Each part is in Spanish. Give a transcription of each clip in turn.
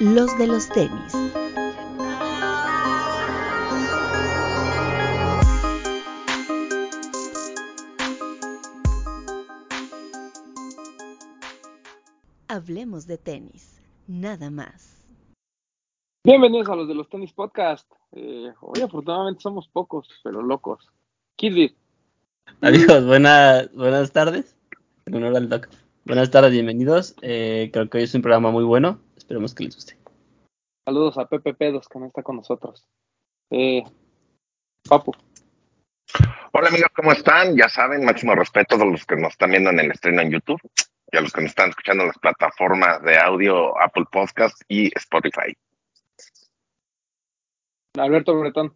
los de los tenis. Hablemos de tenis, nada más. Bienvenidos a los de los tenis podcast. Eh, hoy afortunadamente somos pocos, pero locos. Kidbit. Adiós, buenas, buenas tardes. En honor al doc. Buenas tardes, bienvenidos. Eh, creo que hoy es un programa muy bueno. Esperemos que les guste. Saludos a Pepe Pedos que no está con nosotros. Eh, Papu. Hola amigos, ¿cómo están? Ya saben, máximo respeto a los que nos están viendo en el estreno en YouTube y a los que nos están escuchando en las plataformas de audio Apple Podcast y Spotify. Alberto Bretón.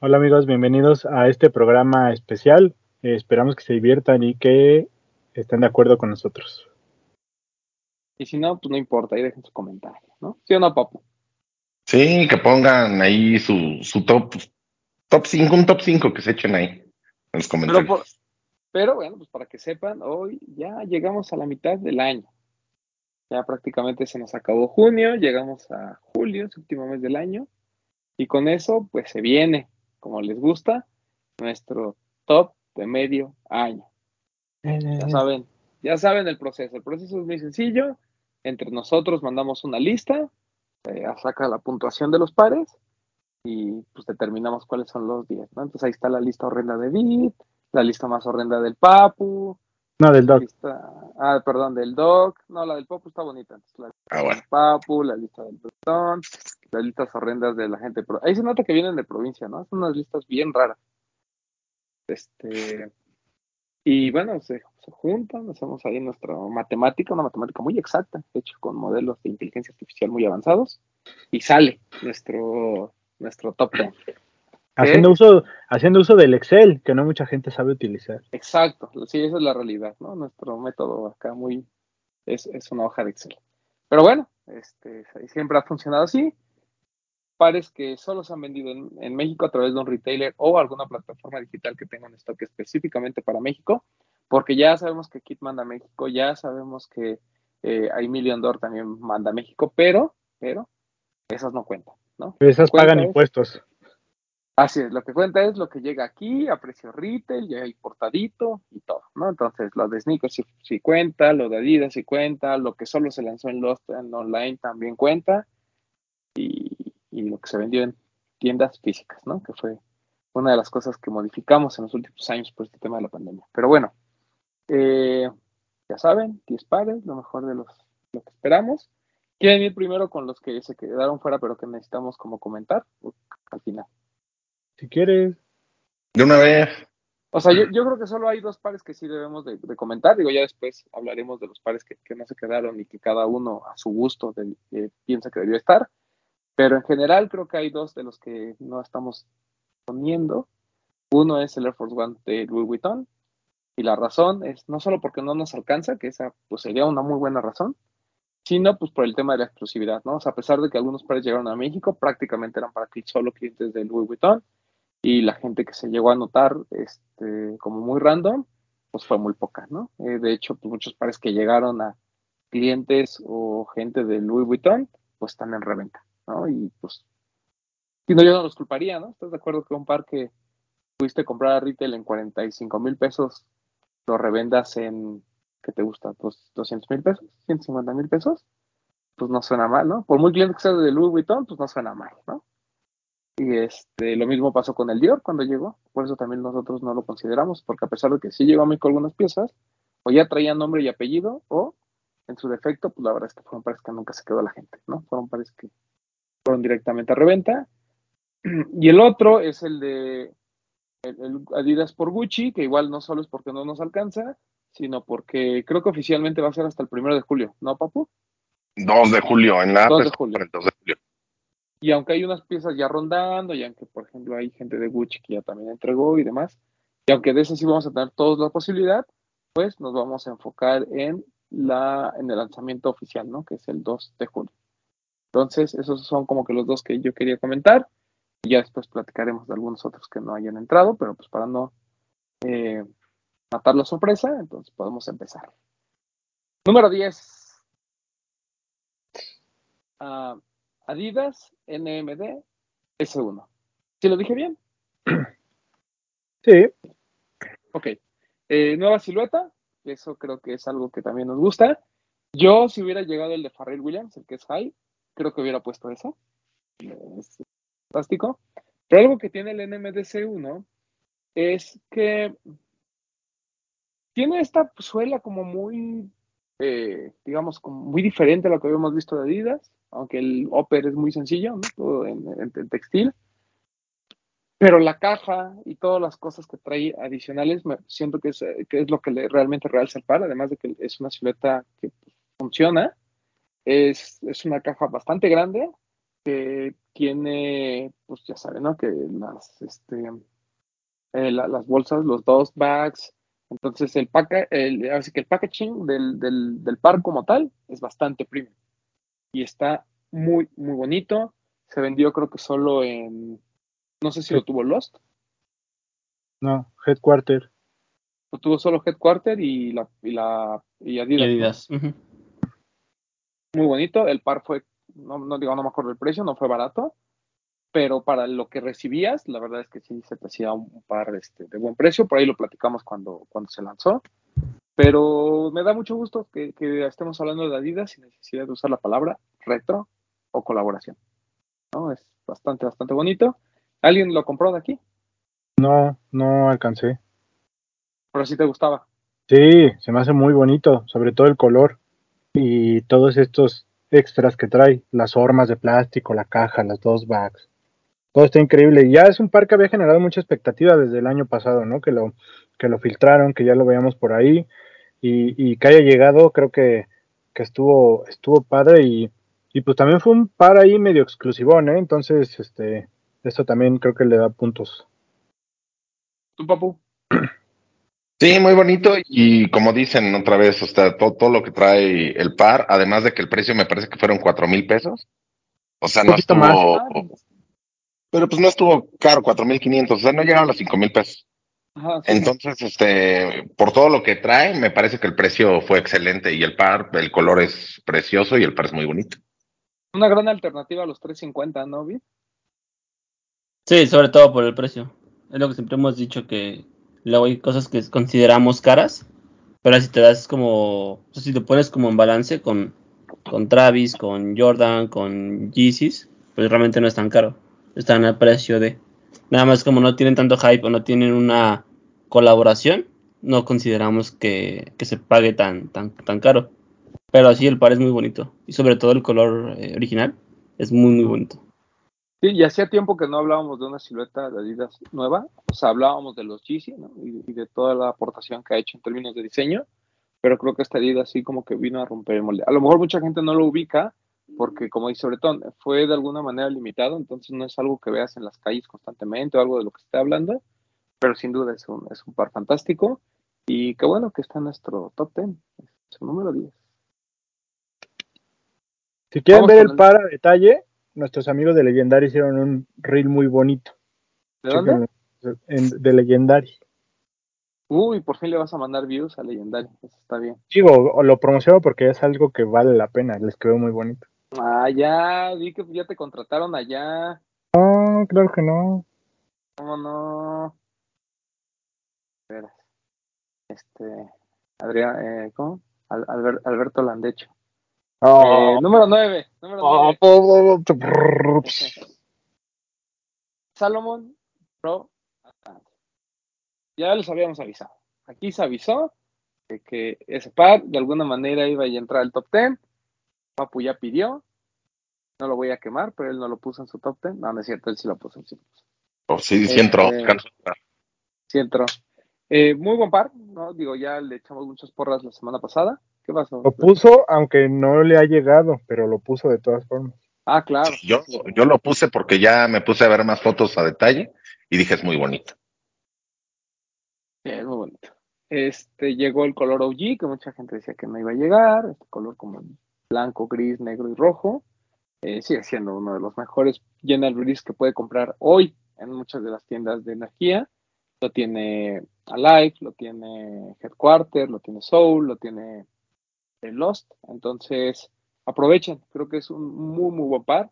Hola amigos, bienvenidos a este programa especial. Eh, esperamos que se diviertan y que estén de acuerdo con nosotros. Y si no, pues no importa, ahí dejen su comentario, ¿no? ¿Sí o no, Papu? Sí, que pongan ahí su, su top, top 5, un top 5 que se echen ahí en los comentarios. Pero, por- pero bueno, pues para que sepan, hoy ya llegamos a la mitad del año. Ya prácticamente se nos acabó junio, llegamos a julio, es el último mes del año. Y con eso, pues se viene, como les gusta, nuestro top de medio año. Ya saben, ya saben el proceso. El proceso es muy sencillo. Entre nosotros mandamos una lista, eh, saca la puntuación de los pares y pues determinamos cuáles son los 10, ¿no? Entonces ahí está la lista horrenda de Bit, la lista más horrenda del Papu, No, del doc. lista, ah, perdón, del Doc, no, la del Papu está bonita, entonces la lista Ah, bueno. del Papu, la lista del Bretón, las listas horrendas de la gente. Ahí se nota que vienen de provincia, ¿no? Son unas listas bien raras. Este, y bueno, se, se juntan, hacemos ahí nuestra matemática, una matemática muy exacta, hecha con modelos de inteligencia artificial muy avanzados, y sale nuestro, nuestro top 10. Haciendo uso, haciendo uso del Excel, que no mucha gente sabe utilizar. Exacto, sí, esa es la realidad, ¿no? Nuestro método acá muy es, es una hoja de Excel. Pero bueno, este, siempre ha funcionado así. Pares que solo se han vendido en, en México a través de un retailer o alguna plataforma digital que tenga un stock específicamente para México, porque ya sabemos que Kit manda a México, ya sabemos que eh, Million Door también manda a México, pero, pero, esas no cuentan, ¿no? Esas Cuenta pagan es- impuestos. Así es, lo que cuenta es lo que llega aquí a precio retail, ya importadito y todo, ¿no? Entonces, lo de sneakers sí, sí cuenta, lo de Adidas sí cuenta, lo que solo se lanzó en Lost en online también cuenta, y, y lo que se vendió en tiendas físicas, ¿no? Que fue una de las cosas que modificamos en los últimos años por este tema de la pandemia. Pero bueno, eh, ya saben, 10 pares, lo mejor de los, lo que esperamos. ¿Quieren ir primero con los que se quedaron fuera, pero que necesitamos como comentar? Al final. Si quieres, De una vez. O sea, yo, yo creo que solo hay dos pares que sí debemos de, de comentar. Digo, ya después hablaremos de los pares que, que no se quedaron y que cada uno a su gusto de- eh, piensa que debió estar. Pero en general creo que hay dos de los que no estamos poniendo. Uno es el Air Force One de Louis Vuitton. Y la razón es no solo porque no nos alcanza, que esa pues sería una muy buena razón, sino pues por el tema de la exclusividad, ¿no? O sea, a pesar de que algunos pares llegaron a México, prácticamente eran para solo clientes de Louis Vuitton y la gente que se llegó a notar este, como muy random, pues fue muy poca, ¿no? Eh, de hecho, pues muchos pares que llegaron a clientes o gente de Louis Vuitton, pues están en reventa, ¿no? Y pues, si no, yo no los culparía, ¿no? ¿Estás de acuerdo que un par que pudiste comprar a retail en 45 mil pesos, lo revendas en, ¿qué te gusta? Dos- 200 mil pesos, 150 mil pesos, pues no suena mal, ¿no? Por muy cliente que sea de Louis Vuitton, pues no suena mal, ¿no? Y este, lo mismo pasó con el Dior cuando llegó, por eso también nosotros no lo consideramos, porque a pesar de que sí llegó a México algunas piezas, o ya traían nombre y apellido, o en su defecto, pues la verdad es que fueron pares que nunca se quedó la gente, ¿no? Fueron pares que fueron directamente a reventa. Y el otro es el de el, el Adidas por Gucci, que igual no solo es porque no nos alcanza, sino porque creo que oficialmente va a ser hasta el primero de julio, ¿no, Papu? 2 de julio en la 2 app de está julio. por el 2 de julio. Y aunque hay unas piezas ya rondando, y aunque, por ejemplo, hay gente de Gucci que ya también entregó y demás, y aunque de eso sí vamos a tener todos la posibilidad, pues nos vamos a enfocar en, la, en el lanzamiento oficial, ¿no? Que es el 2 de julio. Entonces, esos son como que los dos que yo quería comentar. Y ya después platicaremos de algunos otros que no hayan entrado, pero pues para no eh, matar la sorpresa, entonces podemos empezar. Número 10. ah, Adidas NMD S1. ¿Sí lo dije bien? Sí, Ok. Eh, nueva silueta, eso creo que es algo que también nos gusta. Yo, si hubiera llegado el de Farrell Williams, el que es high, creo que hubiera puesto eso. Es fantástico. Pero algo que tiene el NMDC1 es que tiene esta suela como muy, eh, digamos, muy diferente a lo que habíamos visto de Adidas, aunque el upper es muy sencillo, ¿no? todo en, textil. Pero la caja y todas las cosas que trae adicionales, me- siento que es, eh, que es lo que le realmente realza el par, además de que es una silueta que funciona. Es, es una caja bastante grande que tiene, pues ya saben, ¿no? Que las, este, eh, la- las bolsas, los dos bags. Entonces el, paca, el, así que el packaging del, del, del par como tal es bastante premium. Y está muy, muy bonito. Se vendió creo que solo en, no sé si lo tuvo Lost, no, Headquarter. lo tuvo solo Headquarter y la, y la y Y Adidas. ¿no? Adidas. Muy bonito. El par fue, no, no digo, no me acuerdo el precio, no fue barato. Pero para lo que recibías, la verdad es que sí se te hacía un par este, de buen precio. Por ahí lo platicamos cuando, cuando se lanzó. Pero me da mucho gusto que, que estemos hablando de Adidas sin necesidad de usar la palabra retro o colaboración. ¿no? Es bastante, bastante bonito. ¿Alguien lo compró de aquí? No, no alcancé. Pero sí te gustaba. Sí, se me hace muy bonito, sobre todo el color y todos estos extras que trae, las hormas de plástico, la caja, las dos bags. Todo está increíble. Y ya es un par que había generado mucha expectativa desde el año pasado, ¿no? Que lo, que lo filtraron, que ya lo veíamos por ahí y, y que haya llegado, creo que, que estuvo, estuvo padre y, y pues también fue un par ahí medio exclusivón, ¿eh? Entonces, este, esto también creo que le da puntos. ¿Tú, papu? Sí, muy bonito y como dicen otra vez, o sea, todo, todo lo que trae el par, además de que el precio me parece que fueron cuatro mil pesos. O sea, no estuvo, más. pero pues no estuvo caro, cuatro mil quinientos, o sea, no llegaron a los cinco mil pesos. Ajá, sí. Entonces, este, por todo lo que trae, me parece que el precio fue excelente y el par, el color es precioso y el par es muy bonito. Una gran alternativa a los 350, ¿no, Vi? Sí, sobre todo por el precio. Es lo que siempre hemos dicho que luego hay cosas que consideramos caras, pero si te das como, si te pones como en balance con, con Travis, con Jordan, con Yeezys, pues realmente no es tan caro. Están al precio de. Nada más como no tienen tanto hype o no tienen una colaboración, no consideramos que, que se pague tan, tan, tan caro. Pero sí, el par es muy bonito. Y sobre todo el color eh, original es muy, muy bonito. Sí, y hacía tiempo que no hablábamos de una silueta de Adidas nueva, o sea, hablábamos de los Yeezy, ¿no? Y, y de toda la aportación que ha hecho en términos de diseño, pero creo que esta Adidas sí como que vino a romper el molde. A lo mejor mucha gente no lo ubica, porque como dice Bretón, fue de alguna manera limitado, entonces no es algo que veas en las calles constantemente o algo de lo que esté hablando, pero sin duda es un, es un par fantástico, y qué bueno que está en nuestro top 10, es su número 10. Si quieren Vamos ver el el- par a detalle, nuestros amigos de Legendary hicieron un reel muy bonito. ¿De dónde? En- de Legendary. Uy, por fin le vas a mandar views a Legendary, eso está bien. Digo, lo promociono porque es algo que vale la pena, les quedó muy bonito. Ah, ya, vi que ya te contrataron allá. No, claro que no. ¿Cómo no? Veras. Este, Adrián, eh, ¿cómo? Al- Alber- Alberto Landecho. Eh, número 9. Número Ah, 9. Salomon Pro. Ya les habíamos avisado. Aquí se avisó de que ese par de alguna manera iba a entrar al top 10. Papu ya pidió. No lo voy a quemar, pero él no lo puso en su top 10. No, no es cierto, él sí lo puso. puso. Oh, sí, sí entró. Este- Sí entró. Eh, muy buen par, ¿no? Digo, ya le echamos muchas porras la semana pasada. ¿Qué pasó? Lo puso, aunque no le ha llegado, pero lo puso de todas formas. Ah, claro. Sí, yo, yo lo puse porque ya me puse a ver más fotos a detalle y dije es muy bonito. Sí, es muy bonito. Este, llegó el color OG, que mucha gente decía que no iba a llegar. Este color como blanco, gris, negro y rojo. Eh, sigue siendo uno de los mejores general release que puede comprar hoy en muchas de las tiendas de energía. Lo tiene Alive, lo tiene Headquarter, lo tiene Soul, lo tiene eh, Lost. Entonces, aprovechen. Creo que es un muy, muy buen par.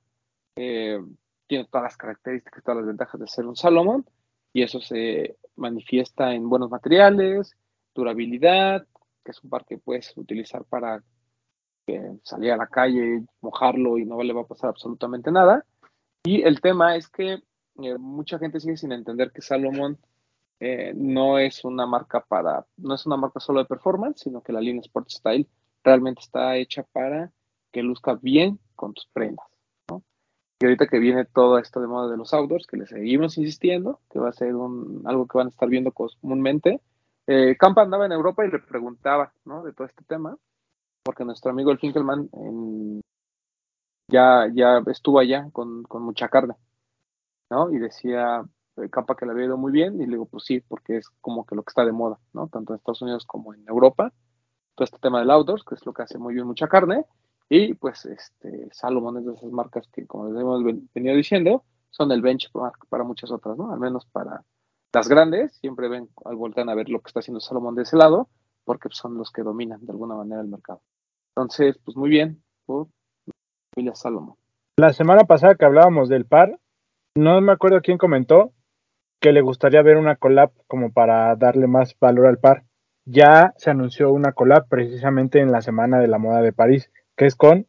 Eh, tiene todas las características, todas las ventajas de ser un Salomon y eso se manifiesta en buenos materiales, durabilidad, que es un par que puedes utilizar para salir a la calle, mojarlo y no le va a pasar absolutamente nada. Y el tema es que eh, mucha gente sigue sin entender que Salomon eh, no es una marca para, no es una marca solo de performance, sino que la línea Sport Style realmente está hecha para que luzca bien con tus prendas. Y ahorita que viene todo esto de moda de los outdoors, que le seguimos insistiendo, que va a ser un, algo que van a estar viendo comúnmente. Eh, Campa andaba en Europa y le preguntaba ¿no? de todo este tema, porque nuestro amigo el Finkelman ya, ya estuvo allá con, con mucha carne, ¿no? Y decía, eh, Campa que le había ido muy bien, y le digo, pues sí, porque es como que lo que está de moda, ¿no? Tanto en Estados Unidos como en Europa, todo este tema del outdoors, que es lo que hace muy bien mucha carne, y pues este, Salomon es de esas marcas que, como les hemos venido diciendo, son el benchmark para muchas otras, ¿no? Al menos para las grandes, siempre ven, al voltean a ver lo que está haciendo Salomon de ese lado, porque son los que dominan de alguna manera el mercado. Entonces, pues muy bien, por familia Salomon. La semana pasada que hablábamos del par, no me acuerdo quién comentó que le gustaría ver una collab como para darle más valor al par. Ya se anunció una collab precisamente en la Semana de la Moda de París que es con,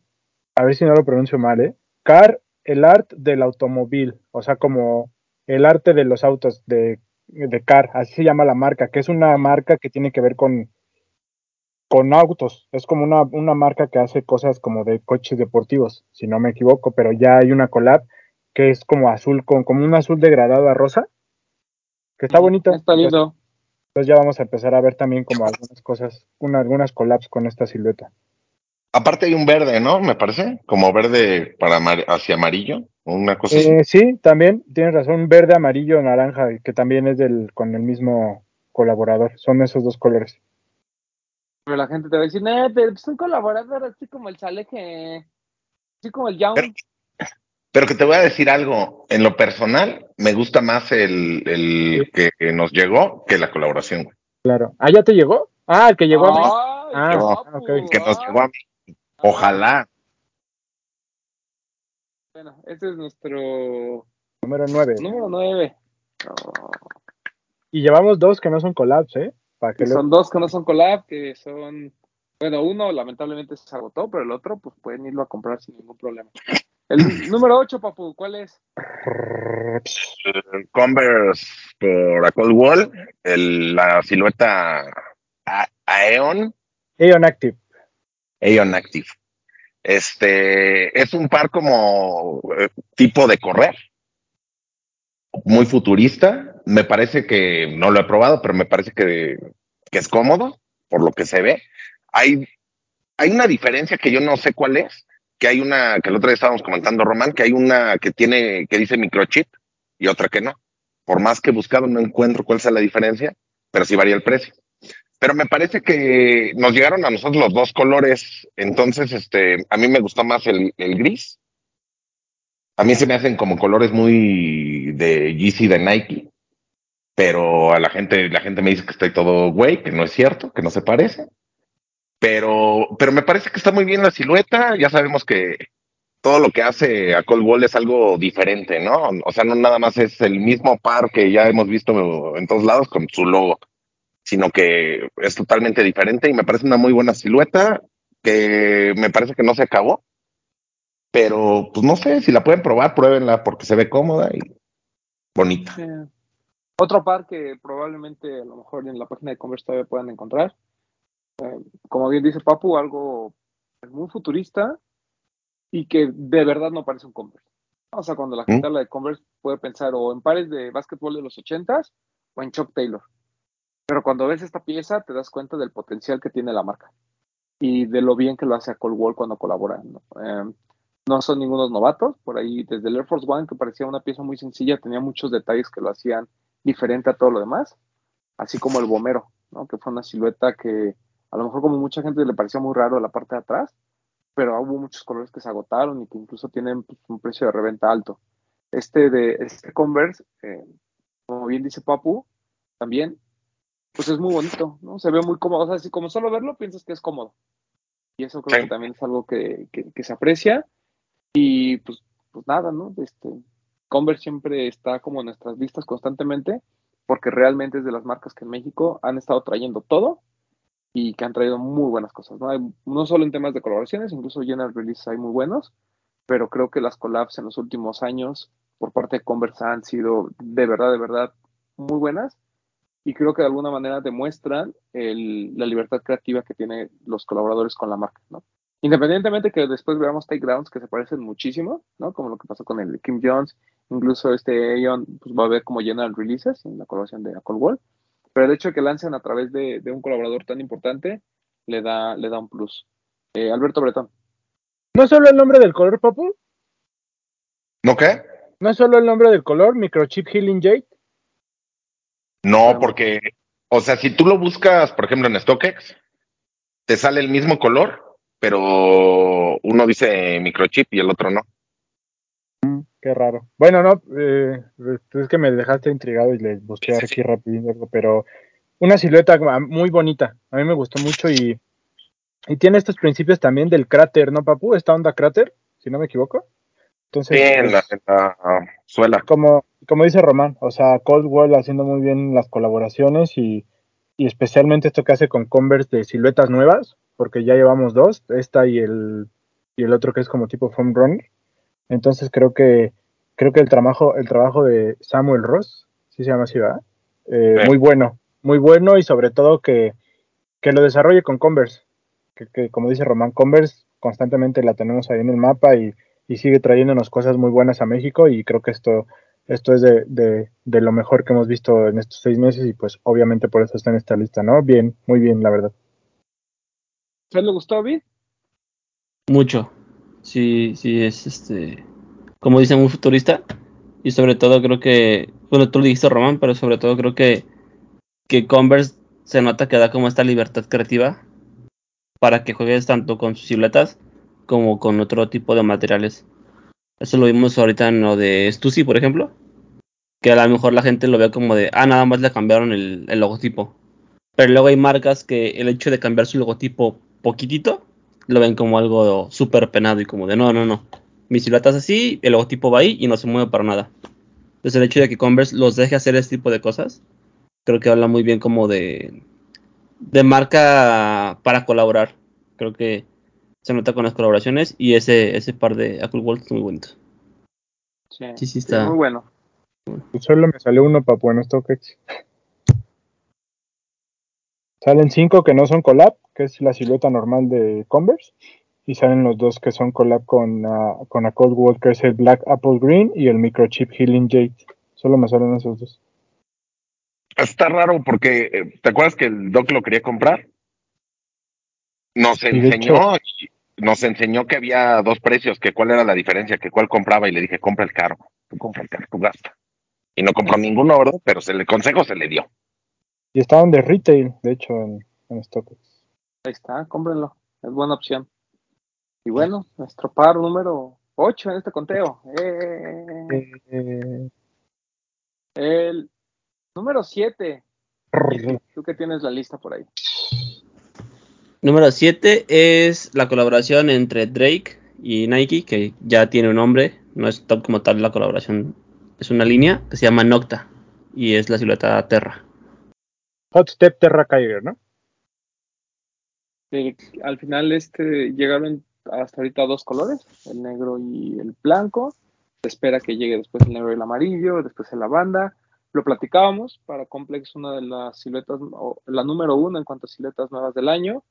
a ver si no lo pronuncio mal, ¿eh? Car, el art del automóvil, o sea, como el arte de los autos de, de Car, así se llama la marca, que es una marca que tiene que ver con, con autos, es como una, una marca que hace cosas como de coches deportivos, si no me equivoco, pero ya hay una collab que es como azul, con como un azul degradado a rosa, que está bonito. Está lindo. Entonces ya vamos a empezar a ver también como algunas cosas, una, algunas collabs con esta silueta. Aparte hay un verde, ¿no? Me parece, como verde para hacia amarillo, una cosa eh, Sí, también tienes razón, verde, amarillo, naranja, que también es del con el mismo colaborador. Son esos dos colores. Pero la gente te va a decir, no, pero es un colaborador así como el Saleje, así como el Young. Pero, que te voy a decir algo, en lo personal, me gusta más el, el que nos llegó que la colaboración. Claro. ¿Ah, ya te llegó? Ah, el que llegó a mí. Ah, que nos llegó a mí. Ojalá. Bueno, este es nuestro número 9. Número 9. Y llevamos dos que no son collabs, ¿eh? Son dos que no son collab, que son. Bueno, uno lamentablemente se agotó, pero el otro, pues pueden irlo a comprar sin ningún problema. El número 8, Papu, ¿cuál es? Converse por a Cold Wall, la silueta Aeon. Aeon Active. Aeon Active. Este es un par como eh, tipo de correr, muy futurista. Me parece que no lo he probado, pero me parece que, que es cómodo por lo que se ve. Hay, hay una diferencia que yo no sé cuál es, que hay una que el otro día estábamos comentando, Román, que hay una que tiene que dice microchip y otra que no. Por más que he buscado, no encuentro cuál es la diferencia, pero sí varía el precio pero me parece que nos llegaron a nosotros los dos colores, entonces este, a mí me gustó más el, gris. A mí se me hacen como colores muy de Yeezy de Nike, pero a la gente, la gente me dice que estoy todo güey, que no es cierto, que no se parece. Pero, pero me parece que está muy bien la silueta, ya sabemos que todo lo que hace a Cold Wall es algo diferente, ¿no? O sea, no nada más es el mismo par que ya hemos visto en todos lados con su logo sino que es totalmente diferente y me parece una muy buena silueta que me parece que no se acabó. Pero pues no sé, si la pueden probar, pruébenla porque se ve cómoda y bonita. Otro par que probablemente a lo mejor en la página de Converse todavía puedan encontrar. Eh, como bien dice Papu, algo muy futurista y que de verdad no parece un Converse. O sea, cuando la ¿Mm? gente habla de Converse puede pensar o en pares de básquetbol de los ochentas o en Chuck Taylor. Pero cuando ves esta pieza te das cuenta del potencial que tiene la marca y de lo bien que lo hace a Cold Wall cuando colaboran. ¿no? Em, no son ningunos novatos, por ahí desde el Air Force One, que parecía una pieza muy sencilla, tenía muchos detalles que lo hacían diferente a todo lo demás, así como el Bomero, ¿no? que fue una silueta que a lo mejor como mucha gente le parecía muy raro la parte de atrás, pero hubo muchos colores que se agotaron y que incluso tienen pues, un precio de reventa alto. Este de este Converse, eh, como bien dice Papu, también pues es muy bonito, ¿no? Se ve muy cómodo. O sea, si como solo verlo piensas que es cómodo. Y eso creo Sí. que también es algo que, que- que se aprecia. Y pues, pues nada, ¿no? Este, Converse siempre está como en nuestras vistas constantemente, porque realmente es de las marcas que en México han estado trayendo todo y que han traído muy buenas cosas, ¿no? Hay- no solo en temas de colaboraciones, incluso general releases hay muy buenos, pero creo que las collabs en los últimos años por parte de Converse han sido de verdad, de verdad muy buenas y creo que de alguna manera demuestran el- la libertad creativa que tienen los colaboradores con la marca, ¿no? Independientemente que después veamos takedowns que se parecen muchísimo, ¿no? Como lo que pasó con el Kim Jones, incluso este Aeon pues, va a ver como general releases en la colaboración de Apple Wall, pero el hecho de que lancen a través de, de un colaborador tan importante le da, le da un plus. Eh, Alberto Bretón. ¿No es solo el nombre del color, papu? ¿No qué? ¿No es solo el nombre del color, Microchip Healing Jade? No, porque, o sea, si tú lo buscas, por ejemplo, en StockX, te sale el mismo color, pero uno dice microchip y el otro no. Qué raro. Bueno, no, eh, es que me dejaste intrigado y le busqué Sí, sí, aquí rápido, pero una silueta muy bonita. A mí me gustó mucho y, y tiene estos principios también del cráter, ¿no, papu? Esta onda cráter, si no me equivoco. Entonces, Sí, en la, en la, ah, suela. como, como dice Román, o sea, Coldwell haciendo muy bien las colaboraciones y, y especialmente esto que hace con Converse de siluetas nuevas, porque ya llevamos dos, esta y el, y el otro que es como tipo foam runner. Entonces creo que creo que el trabajo el trabajo de Samuel Ross, si se llama así, ¿verdad? Eh, Sí. Muy bueno, muy bueno y sobre todo que, que lo desarrolle con Converse, que, que como dice Román, Converse constantemente la tenemos ahí en el mapa y, y sigue trayéndonos cosas muy buenas a México y creo que esto esto es de, de, de lo mejor que hemos visto en estos seis meses y pues obviamente por eso está en esta lista, ¿no? Bien, muy bien, la verdad. ¿Te le gustó, Vid? Mucho. Sí, sí, es este. Como dicen, muy futurista. Y sobre todo creo que. Bueno, tú lo dijiste, Román, pero sobre todo creo que. Que Converse se nota que da como esta libertad creativa. Para que juegues tanto con sus siluetas. Como con otro tipo de materiales. Eso lo vimos ahorita en lo de Stussy, por ejemplo. Que a lo mejor la gente lo ve como de. Ah, nada más le cambiaron el, el logotipo. Pero luego hay marcas que el hecho de cambiar su logotipo poquitito lo ven como algo súper penado y como de no, no, no. Mi silueta es así, el logotipo va ahí y no se mueve para nada. Entonces el hecho de que Converse los deje hacer este tipo de cosas, creo que habla muy bien como de, de marca para colaborar. Creo que se nota con las colaboraciones y ese, ese par de Apple Watch es muy bonito. Sí, Sí, sí, está. muy bueno. Solo me salió uno papu en StockX. Salen cinco que no son collab, que es la silueta normal de Converse. Y salen los dos que son collab con, uh, con a Coldwell, que es el Black Apple Green y el Microchip Healing Jade. Solo me salen esos dos. Está raro porque, eh, ¿te acuerdas que el Doc lo quería comprar? Nos enseñó, nos enseñó que había dos precios, que cuál era la diferencia, que cuál compraba y le dije, compra el caro, tú compra el caro, tú gasta. Y no compró ninguno, ¿verdad? Pero se le consejo se le dio. Y estaban de retail, de hecho, en, en StockX. Ahí está, cómprenlo. Es buena opción. Y bueno, nuestro par número 8 en este conteo. Eh, Eh, el número 7. Tú que tienes la lista por ahí. Número 7 es la colaboración entre Drake y Nike, que ya tiene un nombre, no es top como tal la colaboración, es una línea que se llama Nocta y es la silueta Terra. Hot Step Terra Kyger, ¿no? Al final este llegaron hasta ahorita dos colores, el negro y el blanco. Se espera que llegue después el negro y el amarillo, después el lavanda. Lo platicábamos, para Complex una de las siluetas, o la número uno en cuanto a siluetas nuevas del año.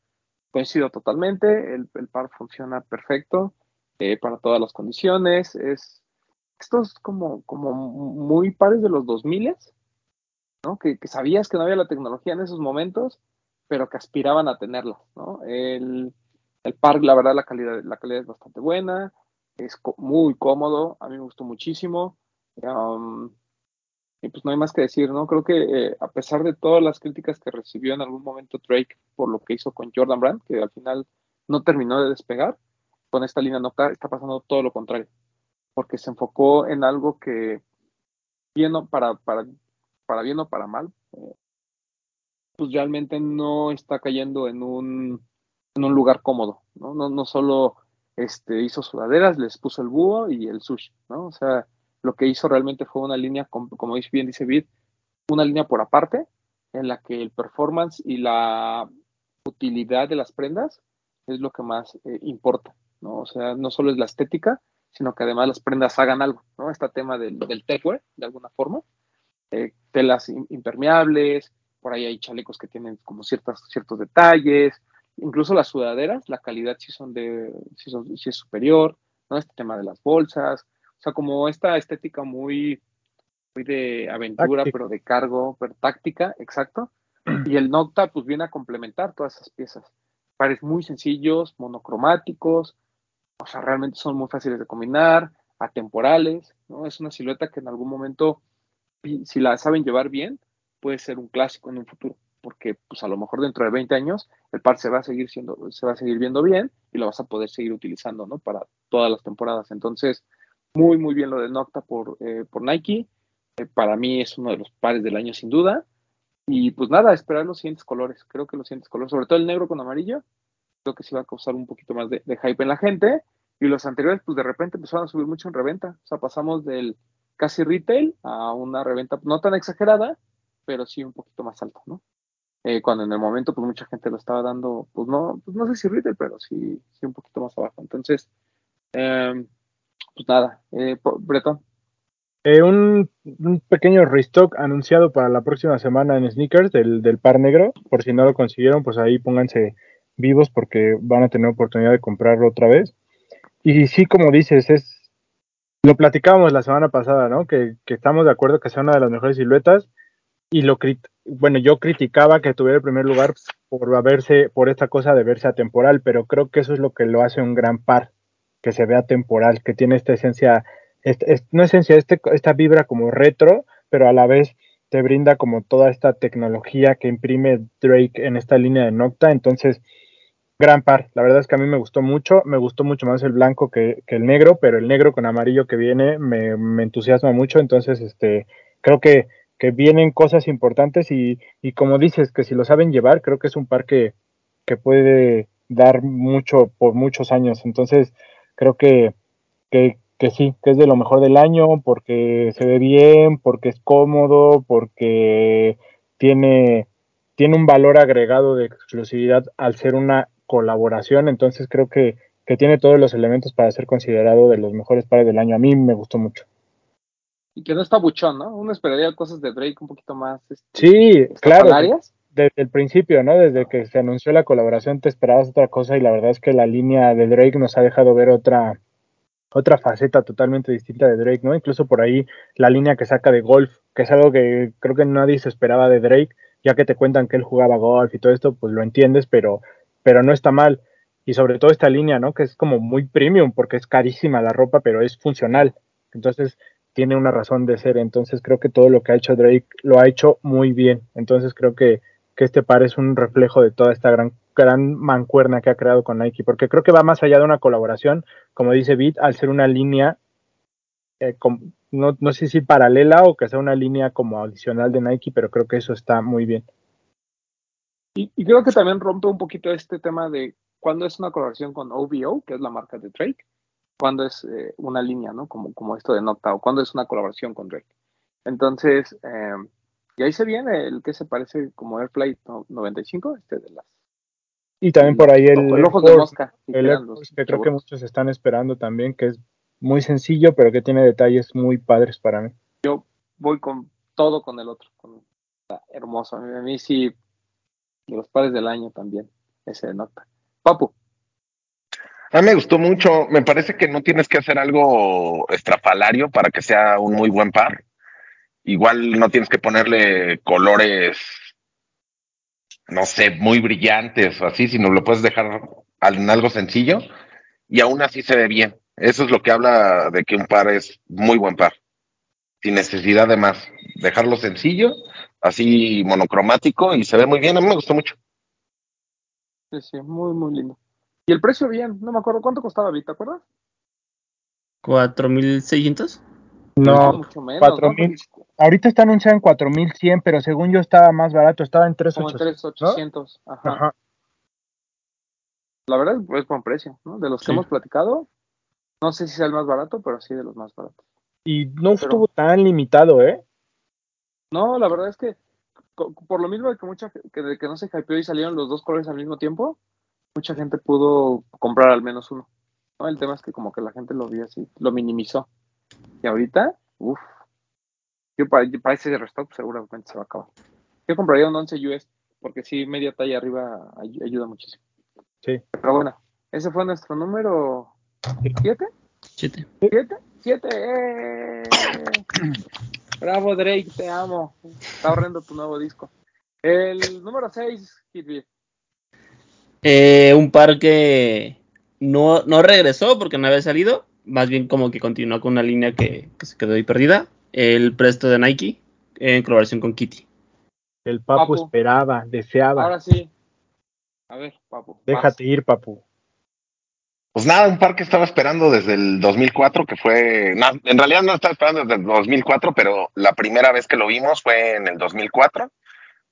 Coincido totalmente, el, el par funciona perfecto eh, para todas las condiciones. Es, estos como, como muy pares de los 2000 ¿no? Que, sabías que no había la tecnología en esos momentos, pero que aspiraban a tenerla, ¿no? El, el park, la verdad, la calidad, la calidad es bastante buena, es muy cómodo, a mí me gustó muchísimo. Y pues no hay más que decir, ¿no? Creo que eh, a pesar de todas las críticas que recibió en algún momento Drake por lo que hizo con Jordan Brand, que al final no terminó de despegar, con esta línea no está, pasando todo lo contrario, porque se enfocó en algo que, bien para, para bien o para mal, eh, pues realmente no está cayendo en un en un lugar cómodo, ¿no? No, no solo este, hizo sudaderas, les puso el búho y el sushi, ¿no? O sea, lo que hizo realmente fue una línea, como bien dice Vid, una línea por aparte, en la que el performance y la utilidad de las prendas es lo que más eh, importa, ¿no? O sea, no solo es la estética, sino que además las prendas hagan algo, ¿no? Este tema del, del techwear, de alguna forma, eh, telas impermeables, por ahí hay chalecos que tienen como ciertas, ciertos detalles, incluso las sudaderas, la calidad sí son de, sí, son, sí es superior, ¿no? Este tema de las bolsas, o sea, como esta estética muy, muy de aventura, pero de cargo, pero táctica, exacto. Y el Nocta, pues viene a complementar todas esas piezas. Pares muy sencillos, monocromáticos, o sea, realmente son muy fáciles de combinar, atemporales, ¿no? Es una silueta que en algún momento, si la saben llevar bien, puede ser un clásico en un futuro, porque pues a lo mejor dentro de 20 años el par se va a seguir siendo, se va a seguir viendo bien y lo vas a poder seguir utilizando, ¿no? Para todas las temporadas. Entonces, muy, muy bien lo de Nocta por, eh, por Nike. Eh, para mí es uno de los pares del año sin duda. Y pues nada, esperar los siguientes colores. Creo que los siguientes colores, sobre todo el negro con amarillo, creo que sí va a causar un poquito más de, hype en la gente. Y los anteriores, pues de repente empezaron a subir mucho en reventa. O sea, pasamos del casi retail a una reventa no tan exagerada, pero sí un poquito más alta, ¿no? Eh, cuando en el momento, pues mucha gente lo estaba dando, pues no, pues no sé si retail, pero sí, sí un poquito más abajo. Entonces, eh, pues nada, eh, Bretón. Eh, un, un, pequeño restock anunciado para la próxima semana en sneakers del, del par negro. Por si no lo consiguieron, pues ahí pónganse vivos porque van a tener oportunidad de comprarlo otra vez. Y sí, como dices, es lo platicábamos la semana pasada, ¿no? Que, estamos de acuerdo que sea una de las mejores siluetas. Y lo bueno, yo criticaba que tuviera el primer lugar por haberse, por esta cosa de verse atemporal, pero creo que eso es lo que lo hace un gran par, que se vea temporal, que tiene esta esencia, no esencia, este, esta vibra como retro, pero a la vez te brinda como toda esta tecnología que imprime Drake en esta línea de Nocta, entonces gran par. La verdad es que a mí me gustó mucho, me gustó mucho más el blanco que, el negro, pero el negro con amarillo que viene me, entusiasma mucho, entonces este, creo que, que vienen cosas importantes y, y, como dices, que si lo saben llevar, creo que es un par que, que puede dar mucho por muchos años, entonces creo que, que, que sí, que es de lo mejor del año, porque se ve bien, porque es cómodo, porque tiene, tiene un valor agregado de exclusividad al ser una colaboración, entonces creo que, que tiene todos los elementos para ser considerado de los mejores pares del año. A mí me gustó mucho. Y que no está buchón, ¿no? Uno esperaría cosas de Drake un poquito más. Este, sí, claro. Desde el principio, ¿no? Desde que se anunció la colaboración te esperabas otra cosa y la verdad es que la línea de Drake nos ha dejado ver otra, otra faceta totalmente distinta de Drake, ¿no? Incluso por ahí la línea que saca de golf, que es algo que creo que nadie se esperaba de Drake, ya que te cuentan que él jugaba golf y todo esto, pues lo entiendes, pero pero no está mal. Y sobre todo esta línea, ¿no? Que es como muy premium porque es carísima la ropa, pero es funcional. Entonces tiene una razón de ser. Entonces creo que todo lo que ha hecho Drake lo ha hecho muy bien. Entonces creo que, que este par es un reflejo de toda esta gran, gran mancuerna que ha creado con Nike. Porque creo que va más allá de una colaboración, como dice Beat, al ser una línea, eh, no, no sé si paralela o que sea una línea como adicional de Nike, pero creo que eso está muy bien. Y, creo que también rompe un poquito este tema de cuando es una colaboración con OVO, que es la marca de Drake, cuando es eh, una línea, ¿no? Como, como esto de Nocta, o cuando es una colaboración con Drake. Entonces, eh, y ahí se viene el que se parece como Airflight 95, este de las. Y también por ahí el, el ojos de mosca. El que creo que muchos están esperando también, que es muy sencillo, pero que tiene detalles muy padres para mí. Yo voy con todo con el otro, con, hermoso. A mí sí de los pares del año también, ese nota. Papu. A mí me gustó mucho, me parece que no tienes que hacer algo estrafalario para que sea un muy buen par. Igual no tienes que ponerle colores, no sé, muy brillantes o así, sino lo puedes dejar en algo sencillo y aún así se ve bien. Eso es lo que habla de que un par es muy buen par, sin necesidad de más. Dejarlo sencillo así monocromático y se ve muy bien, a mí me gustó mucho. Sí, sí, muy, muy lindo. Y el precio bien, no me acuerdo cuánto costaba, ¿te acuerdas? ¿4.600? No, mucho menos. 4000. Ahorita está anunciado en 4100, pero según yo estaba más barato, estaba en 3800. Como en 3800, ajá. ajá. La verdad es buen precio, ¿no? De los que Sí. hemos platicado, no sé si sea el más barato, pero sí de los más baratos. Y no estuvo tan limitado, ¿eh? No, la verdad es que por lo mismo que mucha que, que no se hypeó y salieron los dos colores al mismo tiempo, mucha gente pudo comprar al menos uno. El tema es que como que la gente lo vio así, lo minimizó. Y ahorita, uff, yo para, para, ese restock seguramente se va a acabar. Yo compraría un 11 US, porque sí, media talla arriba ayuda muchísimo. Sí. Pero bueno, ese fue nuestro número 7. 7. 7. 7. Bravo, Drake, te amo. Está horrendo tu nuevo disco. El número 6, Kid. Eh, un par que no, no regresó porque no había salido, más bien como que continuó con una línea que, que se quedó ahí perdida. El presto de Nike en colaboración con Kitty. El papu, Papu. esperaba, deseaba. Ahora sí. A ver, papu. vas. Déjate ir, papu. Pues nada, un par que estaba esperando desde el 2004, que fue, no, en realidad no estaba esperando desde el 2004, pero la primera vez que lo vimos fue en el 2004.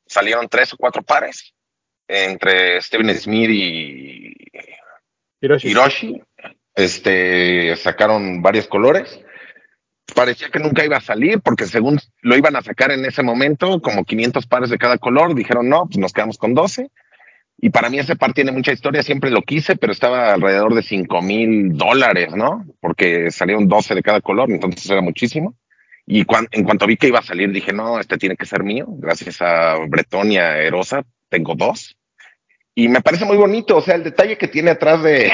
Salieron tres o cuatro pares entre Steven Smith y Hiroshi. Hiroshi. Este, sacaron varios colores. Parecía que nunca iba a salir porque según lo iban a sacar en ese momento, como 500 pares de cada color, dijeron no, pues nos quedamos con 12. Y para mí ese par tiene mucha historia, siempre lo quise, pero estaba alrededor de 5 mil dólares, ¿no? Porque salieron 12 de cada color, entonces era muchísimo. Y en cuanto vi que iba a salir, dije, no, este tiene que ser mío. Gracias a Bretón y a Erosa, tengo dos. Y me parece muy bonito, o sea, el detalle que tiene atrás de,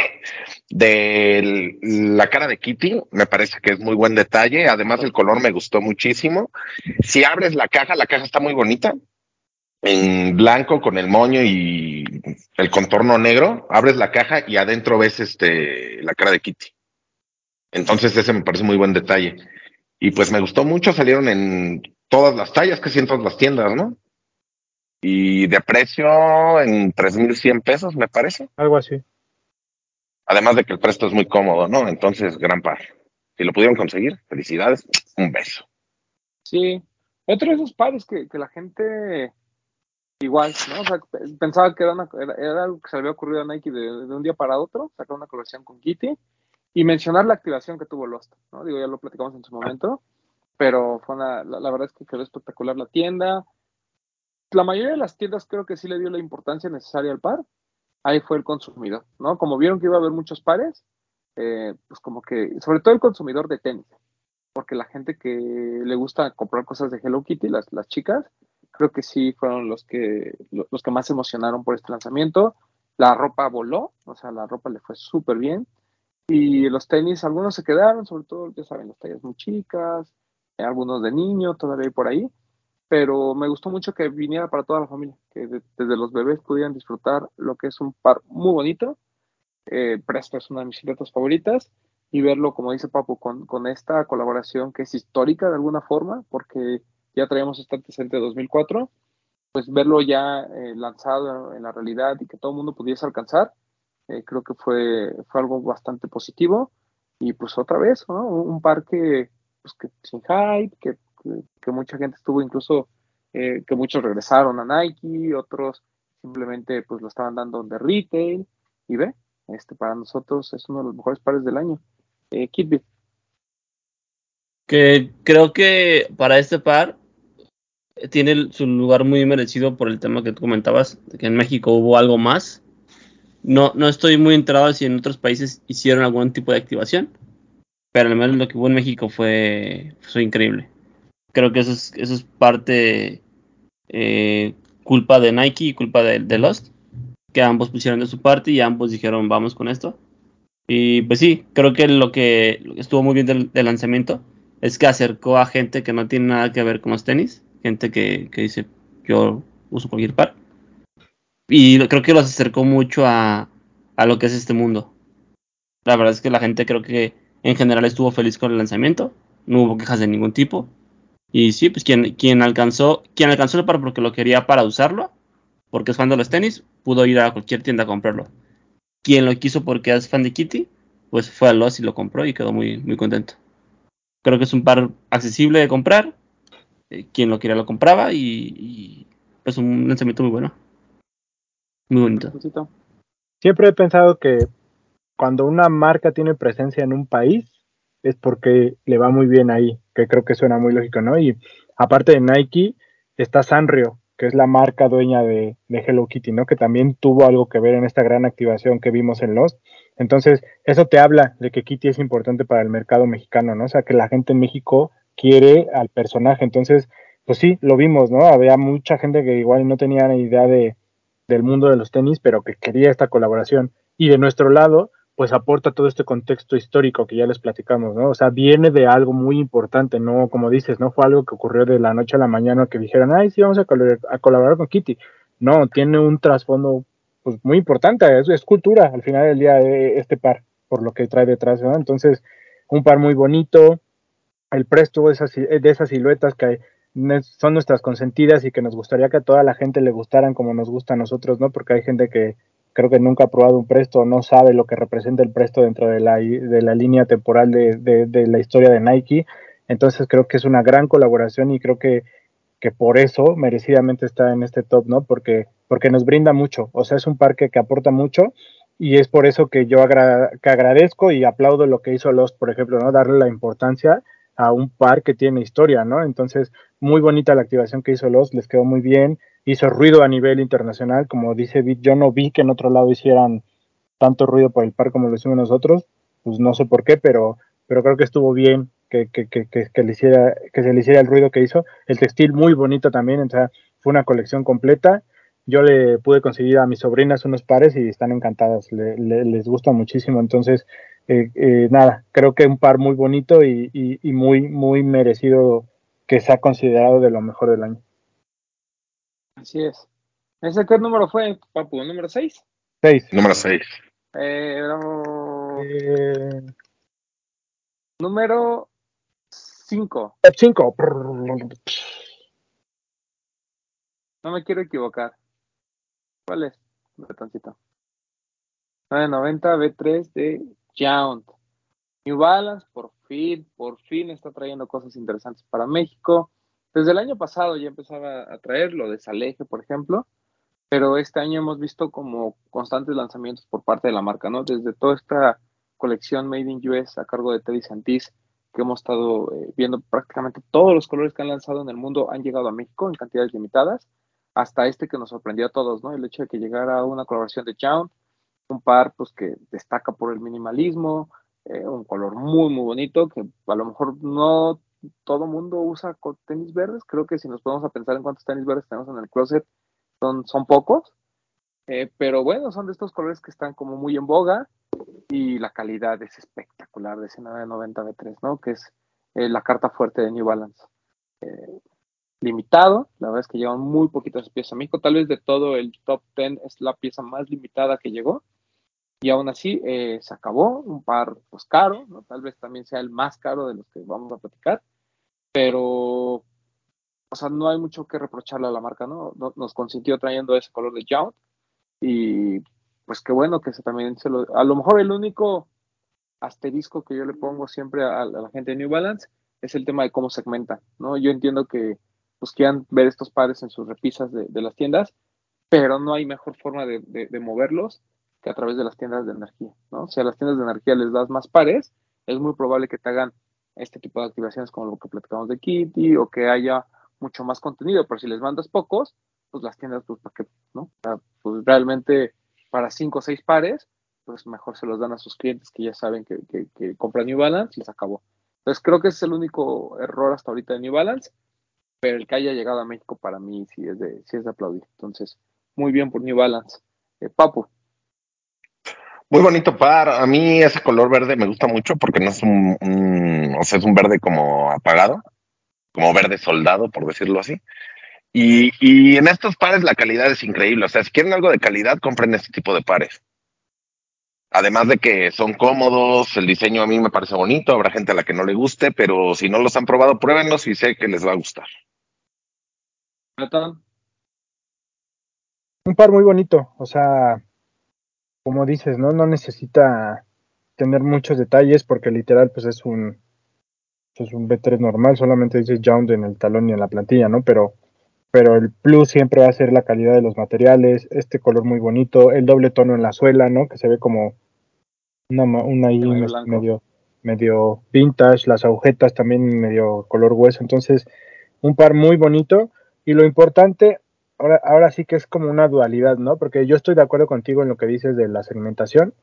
la cara de Kitty, me parece que es muy buen detalle. Además, el color me gustó muchísimo. Si abres la caja, la caja está muy bonita. En blanco con el moño y el contorno negro, abres la caja y adentro ves este la cara de Kitty. Entonces ese me parece muy buen detalle. Y pues me gustó mucho, salieron en todas las tallas, casi en todas las tiendas, ¿no? Y de precio en 3.100 pesos, me parece. Algo así. Además de que el presto es muy cómodo, ¿no? Entonces, gran par. Si lo pudieron conseguir, felicidades, un beso. Sí. Otro de esos pares que, que la gente igual, ¿no? O sea, pe- pensaba que era, una- era, algo que se le había ocurrido a Nike de, un día para otro, sacar una colección con Kitty y mencionar la activación que tuvo Lost, ¿no? Digo, ya lo platicamos en su momento, pero fue una, la, la verdad es que quedó espectacular la tienda. La mayoría de las tiendas creo que sí le dio la importancia necesaria al par. Ahí fue el consumidor, ¿no? Como vieron que iba a haber muchos pares, eh, pues como que, sobre todo el consumidor de tenis, porque la gente que le gusta comprar cosas de Hello Kitty, las, las chicas, creo que sí fueron los que, lo- los que más se emocionaron por este lanzamiento. La ropa voló, o sea, la ropa le fue súper bien. Y los tenis, algunos se quedaron, sobre todo, ya saben, las tallas muy chicas, eh, algunos de niño, todavía hay por ahí. Pero me gustó mucho que viniera para toda la familia, que de- desde los bebés pudieran disfrutar lo que es un par muy bonito. Eh, Presto es una de mis siluetas favoritas y verlo, como dice Papu, con, con esta colaboración que es histórica de alguna forma, porque ya traíamos este antecedente de 2004, pues verlo ya eh, lanzado en la realidad y que todo el mundo pudiese alcanzar, eh, creo que fue, fue algo bastante positivo. Y pues otra vez, ¿no? Un par que, pues, que sin hype, que, que, mucha gente estuvo incluso, eh, que muchos regresaron a Nike, otros simplemente pues lo estaban dando de retail. Y ve, este para nosotros es uno de los mejores pares del año. Eh, Kid Bee. Que creo que para este par tiene su lugar muy merecido por el tema que tú comentabas, que en México hubo algo más. No, no estoy muy enterado si en otros países hicieron algún tipo de activación, pero al menos lo que hubo en México fue, fue increíble. Creo que eso es, eso es parte eh, culpa de Nike y culpa de, de Lost, que ambos pusieron de su parte y ambos dijeron vamos con esto. Y pues sí, creo que lo que lo que estuvo muy bien del lanzamiento es que acercó a gente que no tiene nada que ver con los tenis, gente que, que dice yo uso cualquier par. Y creo que los acercó mucho a, a lo que es este mundo. La verdad es que la gente creo que en general estuvo feliz con el lanzamiento, no hubo quejas de ningún tipo. Y sí, pues quien, quien alcanzó, quien alcanzó el par porque lo quería para usarlo, porque es fan de los tenis, pudo ir a cualquier tienda a comprarlo. Quien lo quiso porque es fan de Kitty, pues fue a Lost y lo compró y quedó muy, muy contento. Creo que es un par accesible de comprar. Eh, quien lo quería lo compraba y, y pues un lanzamiento muy bueno. Muy bonito. Siempre he pensado que cuando una marca tiene presencia en un país es porque le va muy bien ahí, que creo que suena muy lógico, ¿no? Y aparte de Nike, está Sanrio, que es la marca dueña de, de, Hello Kitty, ¿no? Que también tuvo algo que ver en esta gran activación que vimos en Lost. Entonces, eso te habla de que Kitty es importante para el mercado mexicano, ¿no? O sea, que la gente en México quiere al personaje. Entonces, pues sí, lo vimos, ¿no? Había mucha gente que igual no tenía ni idea de, del mundo de los tenis, pero que quería esta colaboración. Y de nuestro lado, pues aporta todo este contexto histórico que ya les platicamos, ¿no? O sea, viene de algo muy importante, no, como dices, no fue algo que ocurrió de la noche a la mañana que dijeron, ay, sí, vamos a, colaborar, con Kitty. No, tiene un trasfondo pues, muy importante, es, es, cultura al final del día este par, por lo que trae detrás, ¿no? Entonces, un par muy bonito, el presto esas, de esas siluetas que son nuestras consentidas y que nos gustaría que a toda la gente le gustaran como nos gusta a nosotros, ¿no? Porque hay gente que creo que nunca ha probado un presto, no sabe lo que representa el presto dentro de la, de la línea temporal de, de, de, la historia de Nike. Entonces creo que es una gran colaboración y creo que, que por eso merecidamente está en este top, ¿no? Porque, porque nos brinda mucho, o sea, es un parque que aporta mucho y es por eso que yo agra que agradezco y aplaudo lo que hizo Lost, por ejemplo, ¿no? Darle la importancia a un par que tiene historia, ¿no? Entonces, muy bonita la activación que hizo Lost, les quedó muy bien, hizo ruido a nivel internacional, como dice Vic, yo no vi que en otro lado hicieran tanto ruido por el par como lo hicimos nosotros, pues no sé por qué, pero, pero creo que estuvo bien que, que, que, que, le hiciera, que se le hiciera el ruido que hizo. El textil muy bonito también, o sea, fue una colección completa. Yo le pude conseguir a mis sobrinas unos pares y están encantadas, le, les gusta muchísimo. Entonces, eh, eh, nada, creo que un par muy bonito y, y, y muy, muy merecido que sea considerado de lo mejor del año. Así es. ¿Ese qué número fue, Papu? ¿Número 6? 6. Número 6. Eh, no... Eh, Número 5. 5. No me quiero equivocar. ¿Cuál es? Betoncito. 990 B3 de New Balance, por fin, por fin está trayendo cosas interesantes para México. Desde el año pasado ya empezaba a traer lo de Saleje, por ejemplo, pero este año hemos visto como constantes lanzamientos por parte de la marca, ¿no? Desde toda esta colección Made in US a cargo de Teddy Santis, que hemos estado eh, viendo prácticamente todos los colores que han lanzado en el mundo han llegado a México en cantidades limitadas, hasta este que nos sorprendió a todos, ¿no? El hecho de que llegara una colaboración de Chown, un par pues que destaca por el minimalismo, eh, un color muy muy bonito que a lo mejor no todo mundo usa tenis verdes. Creo que si nos podemos a pensar en cuántos tenis verdes tenemos en el closet, son, son pocos. Eh, pero bueno, son de estos colores que están como muy en boga y la calidad es espectacular de ese 990 B3, ¿no? Que es eh, la carta fuerte de New Balance. Limitado, la verdad es que llevan muy poquitas piezas a tal vez de todo el top 10 es la pieza más limitada que llegó y aún así eh, se acabó, un par pues caro, ¿no? tal vez también sea el más caro de los que vamos a platicar, pero o sea, no hay mucho que reprocharle a la marca, ¿no? Nos consintió trayendo ese color de Jount y pues qué bueno que se también se lo, a lo mejor el único asterisco que yo le pongo siempre a, la gente de New Balance es el tema de cómo segmentan, ¿no? Yo entiendo que pues quieran ver estos pares en sus repisas de, las tiendas, pero no hay mejor forma de, de moverlos a través de las tiendas de energía, ¿no? Si a las tiendas de energía les das más pares, es muy probable que te hagan este tipo de activaciones como lo que platicamos de Kitty o que haya mucho más contenido, pero si les mandas pocos, pues las tiendas, pues para qué, ¿no? O sea, pues realmente para cinco o seis pares, pues mejor se los dan a sus clientes que ya saben que, que, compran New Balance y se acabó. Entonces creo que ese es el único error hasta ahorita de New Balance, pero el que haya llegado a México para mí sí es de, sí es de aplaudir. Entonces, muy bien por New Balance. Eh, Papu, muy bonito par. A mí ese color verde me gusta mucho porque no es un, un, o sea, es un verde como apagado, como verde soldado, por decirlo así. Y, y en estos pares la calidad es increíble. O sea, si quieren algo de calidad, compren este tipo de pares. Además de que son cómodos, el diseño a mí me parece bonito, habrá gente a la que no le guste, pero si no los han probado, pruébenlos y sé que les va a gustar. Un par muy bonito, o sea, como dices, ¿no? No necesita tener muchos detalles porque literal pues es un es un B3 normal, solamente dice Jound en el talón y en la plantilla, ¿no? Pero pero el plus siempre va a ser la calidad de los materiales, este color muy bonito, el doble tono en la suela, ¿no? Que se ve como una, una ahí Medio medio, blanco. medio, medio vintage, las agujetas también medio color hueso, entonces un par muy bonito y lo importante, ahora, ahora sí que es como una dualidad, ¿no? Porque yo estoy de acuerdo contigo en lo que dices de la segmentación,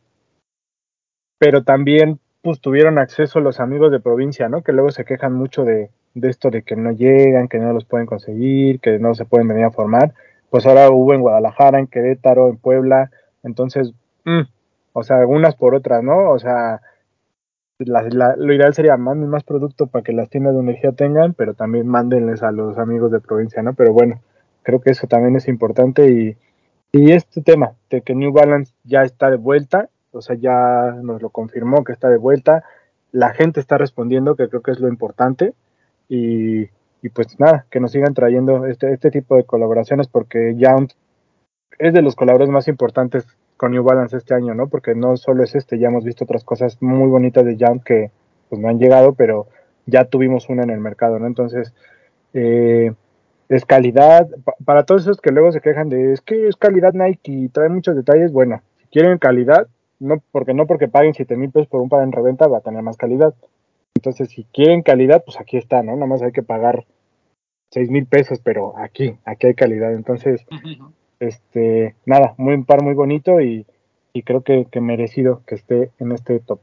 pero también pues tuvieron acceso los amigos de provincia, ¿no? Que luego se quejan mucho de, esto de que no llegan, que no los pueden conseguir, que no se pueden venir a formar. Pues ahora hubo en Guadalajara, en Querétaro, en Puebla, entonces, mm, o sea, unas por otras, ¿no? O sea, la- lo ideal sería manden más producto para que las tiendas de energía tengan, pero también mándenles a los amigos de provincia, ¿no? Pero bueno, creo que eso también es importante y, y este tema de que New Balance ya está de vuelta, o sea, ya nos lo confirmó que está de vuelta, la gente está respondiendo, que creo que es lo importante, y, y pues nada, que nos sigan trayendo este, este tipo de colaboraciones porque Yount es de los colaboradores más importantes con New Balance este año, ¿no? Porque no solo es este, ya hemos visto otras cosas muy bonitas de Yount que pues no han llegado, pero ya tuvimos una en el mercado, ¿no? Entonces, eh, es calidad, pa- para todos esos que luego se quejan de, es que es calidad Nike y trae muchos detalles, bueno, si quieren calidad, no porque no porque paguen 7 mil pesos por un par en reventa va a tener más calidad. Entonces, si quieren calidad, pues aquí está, ¿no? Nada más hay que pagar 6 mil pesos, pero aquí, aquí hay calidad. Entonces, este, nada, muy un par muy bonito y, y creo que, que merecido que esté en este top.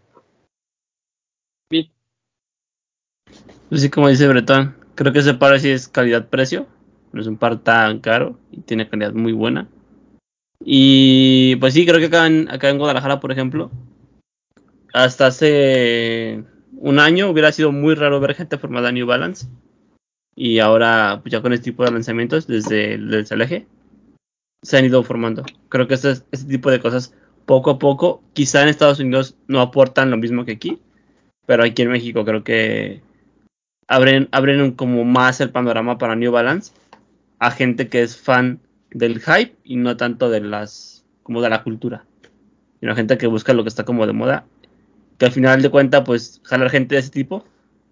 Bit. Así como dice Bretón, creo que ese par sí es calidad-precio. No es un par tan caro y tiene calidad muy buena. Y pues sí, creo que acá en, acá en Guadalajara, por ejemplo, hasta hace un año hubiera sido muy raro ver gente formada en New Balance. Y ahora, pues ya con este tipo de lanzamientos desde, desde el eje, se han ido formando. Creo que este, este tipo de cosas, poco a poco, quizá en Estados Unidos no aportan lo mismo que aquí, pero aquí en México creo que abren, abren como más el panorama para New Balance a gente que es fan del hype y no tanto de las como de la cultura. Sino gente que busca lo que está como de moda que al final de cuenta pues jalar gente de ese tipo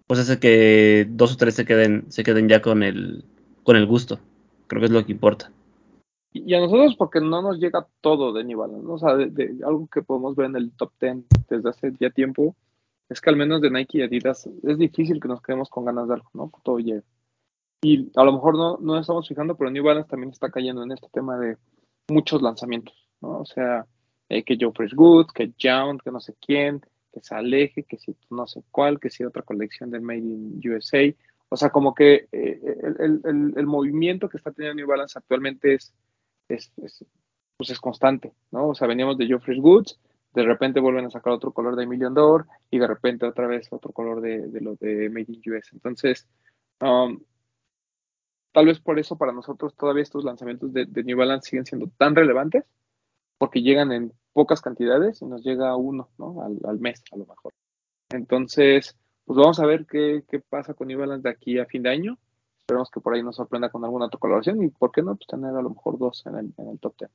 pues hace que dos o tres se queden se queden ya con el con el gusto. Creo que es lo que importa. Y a nosotros porque no nos llega todo de New Balance, ¿no? O sea, de, de algo que podemos ver en el top 10 desde hace ya tiempo, es que al menos de Nike y Adidas es difícil que nos quedemos con ganas de algo, ¿no? Todo llega. Y a lo mejor no, no estamos fijando, pero New Balance también está cayendo en este tema de muchos lanzamientos, ¿no? O sea, eh, que Joe Fresh que Jount, que no sé quién, que se aleje, que si no sé cuál, que si otra colección de Made in USA. O sea, como que eh, el- el- el movimiento que está teniendo New Balance actualmente es, es, es, pues es constante, ¿no? O sea, veníamos de Joe Fresh Goods, de repente vuelven a sacar otro color de Million Door y de repente otra vez otro color de, de lo de Made in US. Entonces, um, tal vez por eso para nosotros todavía estos lanzamientos de, New Balance siguen siendo tan relevantes, porque llegan en pocas cantidades y nos llega uno, ¿no? Al, mes, a lo mejor. Entonces, pues vamos a ver qué, qué pasa con New Balance de aquí a fin de año. Esperemos que por ahí nos sorprenda con alguna otra colaboración y, ¿por qué no? Pues tener a lo mejor dos en el, en el top 10.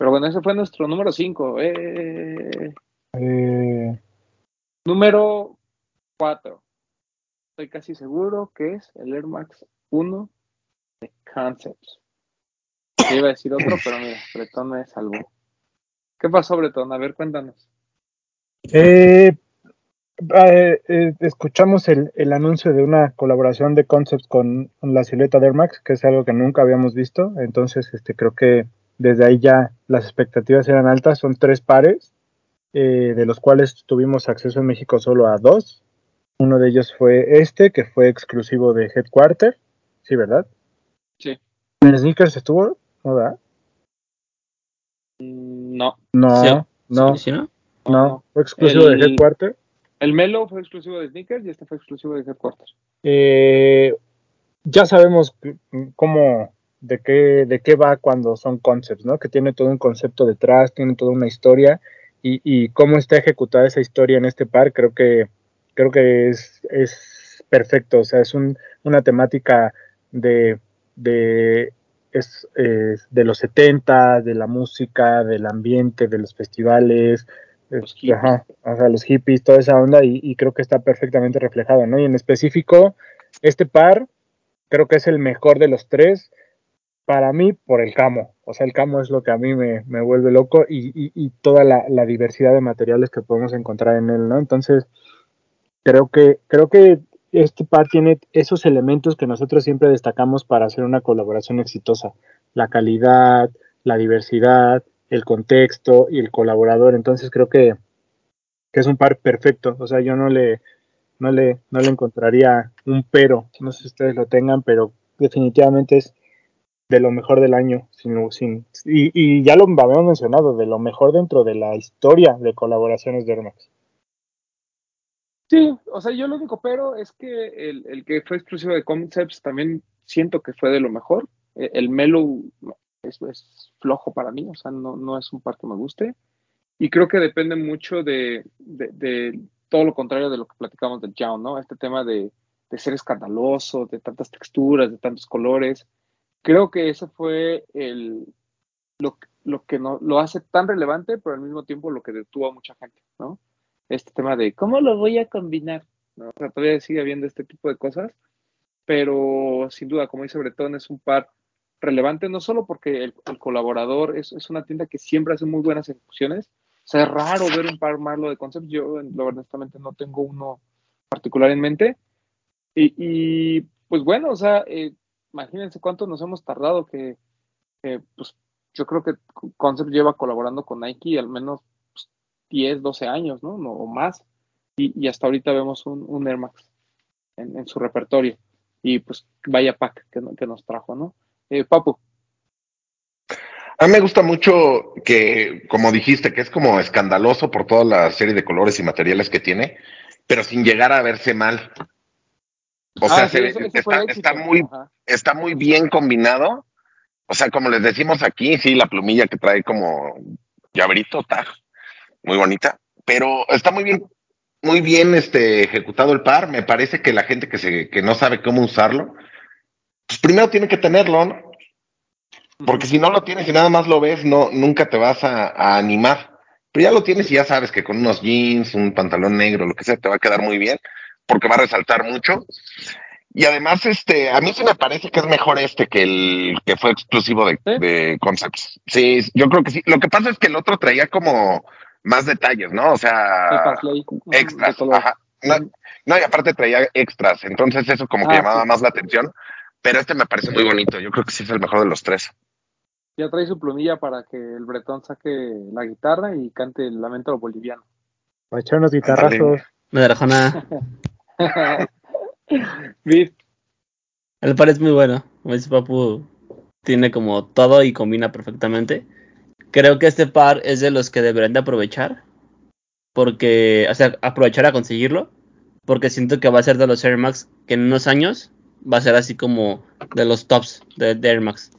Pero bueno, ese fue nuestro número 5. Eh, Eh, número 4. Estoy casi seguro que es el Air Max 1 de Concepts. Yo iba a decir otro, pero mira, Bretón me salvó. ¿Qué pasó, Bretón? A ver, cuéntanos. Eh, eh, eh, escuchamos el, el anuncio de una colaboración de Concepts con, con la silueta de Air Max, que es algo que nunca habíamos visto. Entonces, este, creo que desde ahí ya las expectativas eran altas. Son tres pares, eh, de los cuales tuvimos acceso en México solo a dos. Uno de ellos fue este, que fue exclusivo de Headquarter. Sí, ¿verdad? Sí. ¿En Sneakers estuvo? ¿No, verdad? Mm, No, No, Sí, no, ¿Sí, sí, no? no. Fue exclusivo El- de Headquarter. el Melo fue exclusivo de Sneakers y este fue exclusivo de Headquarters. Eh, ya sabemos cómo, de qué, de qué va cuando son concepts, ¿no? Que tiene todo un concepto detrás, tiene toda una historia y, y cómo está ejecutada esa historia en este par, creo que, creo que es, es perfecto, o sea, es un, una temática de, de, es, es de los 70, de la música, del ambiente, de los festivales, Los hippies. ajá, o sea, los hippies, toda esa onda, y, y creo que está perfectamente reflejado, ¿no? Y en específico, este par creo que es el mejor de los tres. Para mí, por el camo. O sea, el camo es lo que a mí me, me vuelve loco y, y, y toda la, diversidad de materiales que podemos encontrar en él, ¿no? Entonces, creo que, creo que este par tiene esos elementos que nosotros siempre destacamos para hacer una colaboración exitosa. La calidad, la diversidad, el contexto y el colaborador. Entonces creo que, que es un par perfecto. O sea, yo no le, no le, no le encontraría un pero. No sé si ustedes lo tengan, pero definitivamente es de lo mejor del año. Sin, sin, y, ya lo habíamos mencionado, de lo mejor dentro de la historia de colaboraciones de Hermax. Sí, o sea, yo lo único pero es que el, el, que fue exclusivo de Concepts también siento que fue de lo mejor. El Melo es, es flojo para mí, o sea, no, no, es un par que me guste. Y creo que depende mucho de, de, todo lo contrario de lo que platicamos del Young, ¿no? Este tema de, de, ser escandaloso, de tantas texturas, de tantos colores. Creo que eso fue el, lo, lo que no, lo hace tan relevante, pero al mismo tiempo lo que detuvo a mucha gente, ¿no? este tema de cómo lo voy a combinar. ¿no? O sea, todavía sigue habiendo este tipo de cosas, pero sin duda, como dice Bretón, es un par relevante, no solo porque el, el colaborador es, es, una tienda que siempre hace muy buenas ejecuciones. O sea, es raro ver un par malo de concepts. Yo, lo, honestamente, no tengo uno particular en mente. Y, y pues bueno, o sea, eh, imagínense cuánto nos hemos tardado que, pues yo creo que Concept lleva colaborando con Nike al menos 10, 12 años, ¿no? o más. Y, hasta ahorita vemos un, un Air Max en, su repertorio. Y pues vaya pack que, que nos trajo, ¿no? Eh, Papu. A mí me gusta mucho que, como dijiste, que es como escandaloso por toda la serie de colores y materiales que tiene, pero sin llegar a verse mal. O sea, ah, sí, se, eso, eso está, está, muy, está muy bien combinado. O sea, como les decimos aquí, sí, la plumilla que trae como llaverito, tag, muy bonita, pero está muy bien, muy bien este, ejecutado el par. Me parece que la gente que, se, que no sabe cómo usarlo, pues primero tiene que tenerlo, ¿no? Porque si no lo tienes y nada más lo ves, no, nunca te vas a, a, animar. Pero ya lo tienes y ya sabes que con unos jeans, un pantalón negro, lo que sea, te va a quedar muy bien, porque va a resaltar mucho. Y además, este, a mí sí me parece que es mejor este que el que fue exclusivo de, ¿Sí? de Concepts. Sí, yo creo que sí. Lo que pasa es que el otro traía como más detalles, ¿no? O sea, extras. Ajá. No, no, y aparte traía extras. Entonces eso como que Ah, llamaba sí. más la atención. Pero este me parece muy bonito. Yo creo que sí es el mejor de los tres. Ya trae su plumilla para que el bretón saque la guitarra y cante el lamento boliviano. Para echar unos guitarrazos. Me El par es muy bueno. Papu, tiene como todo y combina perfectamente. Creo que este par es de los que deberían de aprovechar. Porque, o sea, aprovechar a conseguirlo. Porque siento que va a ser de los Air Max que en unos años va a ser así como de los tops de, de Air Max.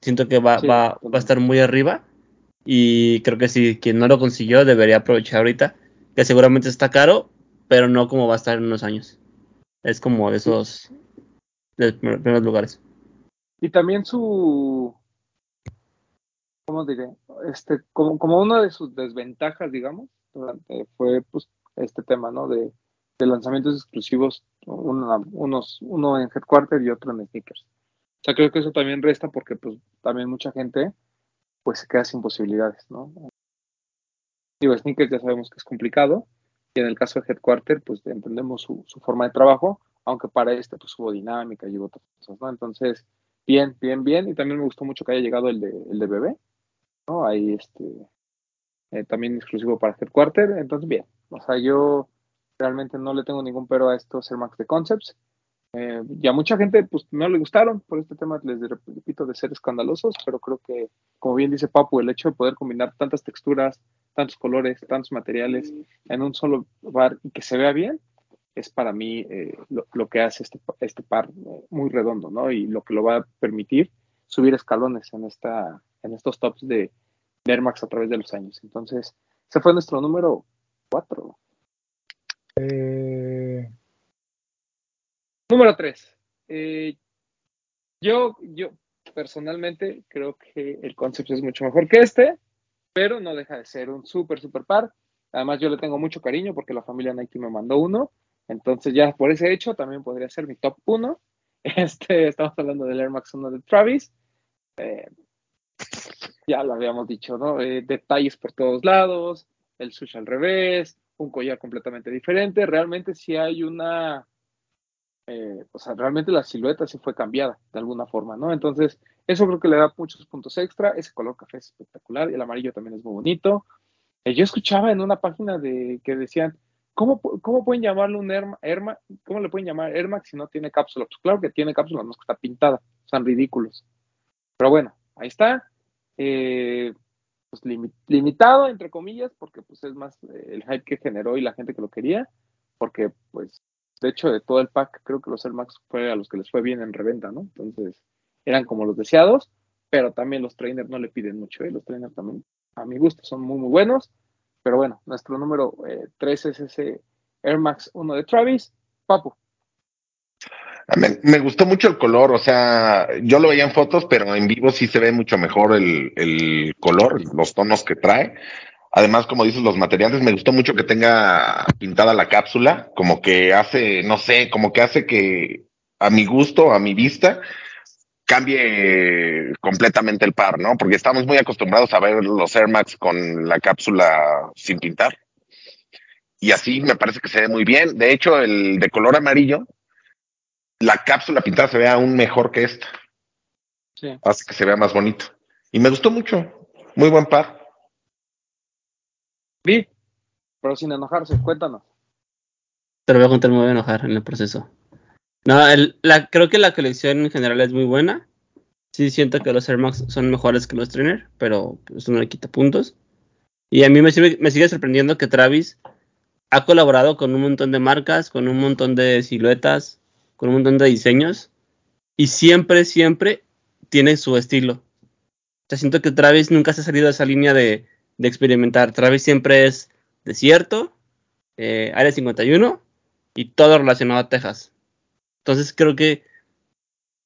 Siento que va, Sí, va, va a estar muy arriba. Y creo que si quien no lo consiguió debería aprovechar ahorita. Que seguramente está caro, pero no como va a estar en unos años. Es como de esos de primer- primeros lugares. y también su, ¿cómo diré? Este, como, como una de sus desventajas, digamos, durante, fue pues este tema, ¿no? De, de lanzamientos exclusivos, una- unos, uno en Headquarter y otro en Sneakers. O sea, creo que eso también resta porque pues también mucha gente pues se queda sin posibilidades, ¿no? Digo, Sneakers ya sabemos que es complicado y en el caso de Headquarter pues entendemos su, su forma de trabajo, aunque para este pues hubo dinámica y hubo otras cosas, ¿no? Entonces, bien, bien, bien y también me gustó mucho que haya llegado el de, el de bebé, ¿no? Ahí este, eh, también exclusivo para Headquarter, entonces bien, o sea, yo realmente no le tengo ningún pero a estos Air Max de Concepts. Eh, y a mucha gente pues no le gustaron por este tema, les repito, de ser escandalosos, pero creo que, como bien dice Papu, el hecho de poder combinar tantas texturas, tantos colores, tantos materiales en un solo bar y que se vea bien, es para mí eh, lo, lo, que hace este, este par eh, muy redondo, ¿no? Y lo que lo va a permitir subir escalones en, esta, en estos tops de, de Air Max a través de los años. Entonces, ese fue nuestro número 4. Eh, Número 3. Eh, yo, yo personalmente creo que el concepto es mucho mejor que este, pero no deja de ser un súper, súper par. Además, yo le tengo mucho cariño porque la familia Nike me mandó uno. Entonces, ya por ese hecho, también podría ser mi top 1. Este, estamos hablando del Air Max 1 de Travis. eh, ya lo habíamos dicho, ¿no? Eh, detalles por todos lados, el sushi al revés, un collar completamente diferente. Realmente sí hay una, eh, o sea, realmente la silueta sí fue cambiada de alguna forma, ¿no? Entonces, eso creo que le da muchos puntos extra. Ese color café es espectacular y el amarillo también es muy bonito. Eh, yo escuchaba en una página de que decían, ¿cómo, cómo pueden llamarle un Air, ¿Cómo le pueden llamar Air Max si no tiene cápsula? Pues claro que tiene cápsula, no es que está pintada, son ridículos. Pero bueno, ahí está. Eh, pues limitado, entre comillas, porque pues es más eh, el hype que generó y la gente que lo quería, porque pues de hecho de todo el pack creo que los Air Max fue a los que les fue bien en reventa, ¿no? Entonces eran como los deseados, pero también los trainers no le piden mucho, ¿eh? los trainers también a mi gusto son muy muy buenos, pero bueno, nuestro número 3 es ese Air Max 1 de Travis, Papu. Me, gustó mucho el color, o sea, yo lo veía en fotos, pero en vivo sí se ve mucho mejor el, color, los tonos que trae. Además, como dices, los materiales, me gustó mucho que tenga pintada la cápsula, como que hace, no sé, como que hace que a mi gusto, a mi vista, cambie completamente el par, ¿no? Porque estamos muy acostumbrados a ver los Air Max con la cápsula sin pintar. Y así me parece que se ve muy bien. De hecho, el de color amarillo la cápsula pintada se ve aún mejor que esta. Sí. Hace que se vea más bonito. Y me gustó mucho. Muy buen par. Vi, pero sin enojarse, cuéntanos. Te lo voy a contar, me voy a enojar en el proceso. No, la, creo que la colección en general es muy buena. Sí siento que los Air Max son mejores que los Trainer, pero eso no le quita puntos. Y a mí me, me sigue sorprendiendo que Travis ha colaborado con un montón de marcas, con un montón de siluetas, con un montón de diseños y siempre, siempre tiene su estilo. O siento que Travis nunca se ha salido de esa línea de, experimentar. Travis siempre es desierto, eh, área 51 y todo relacionado a Texas. Entonces creo que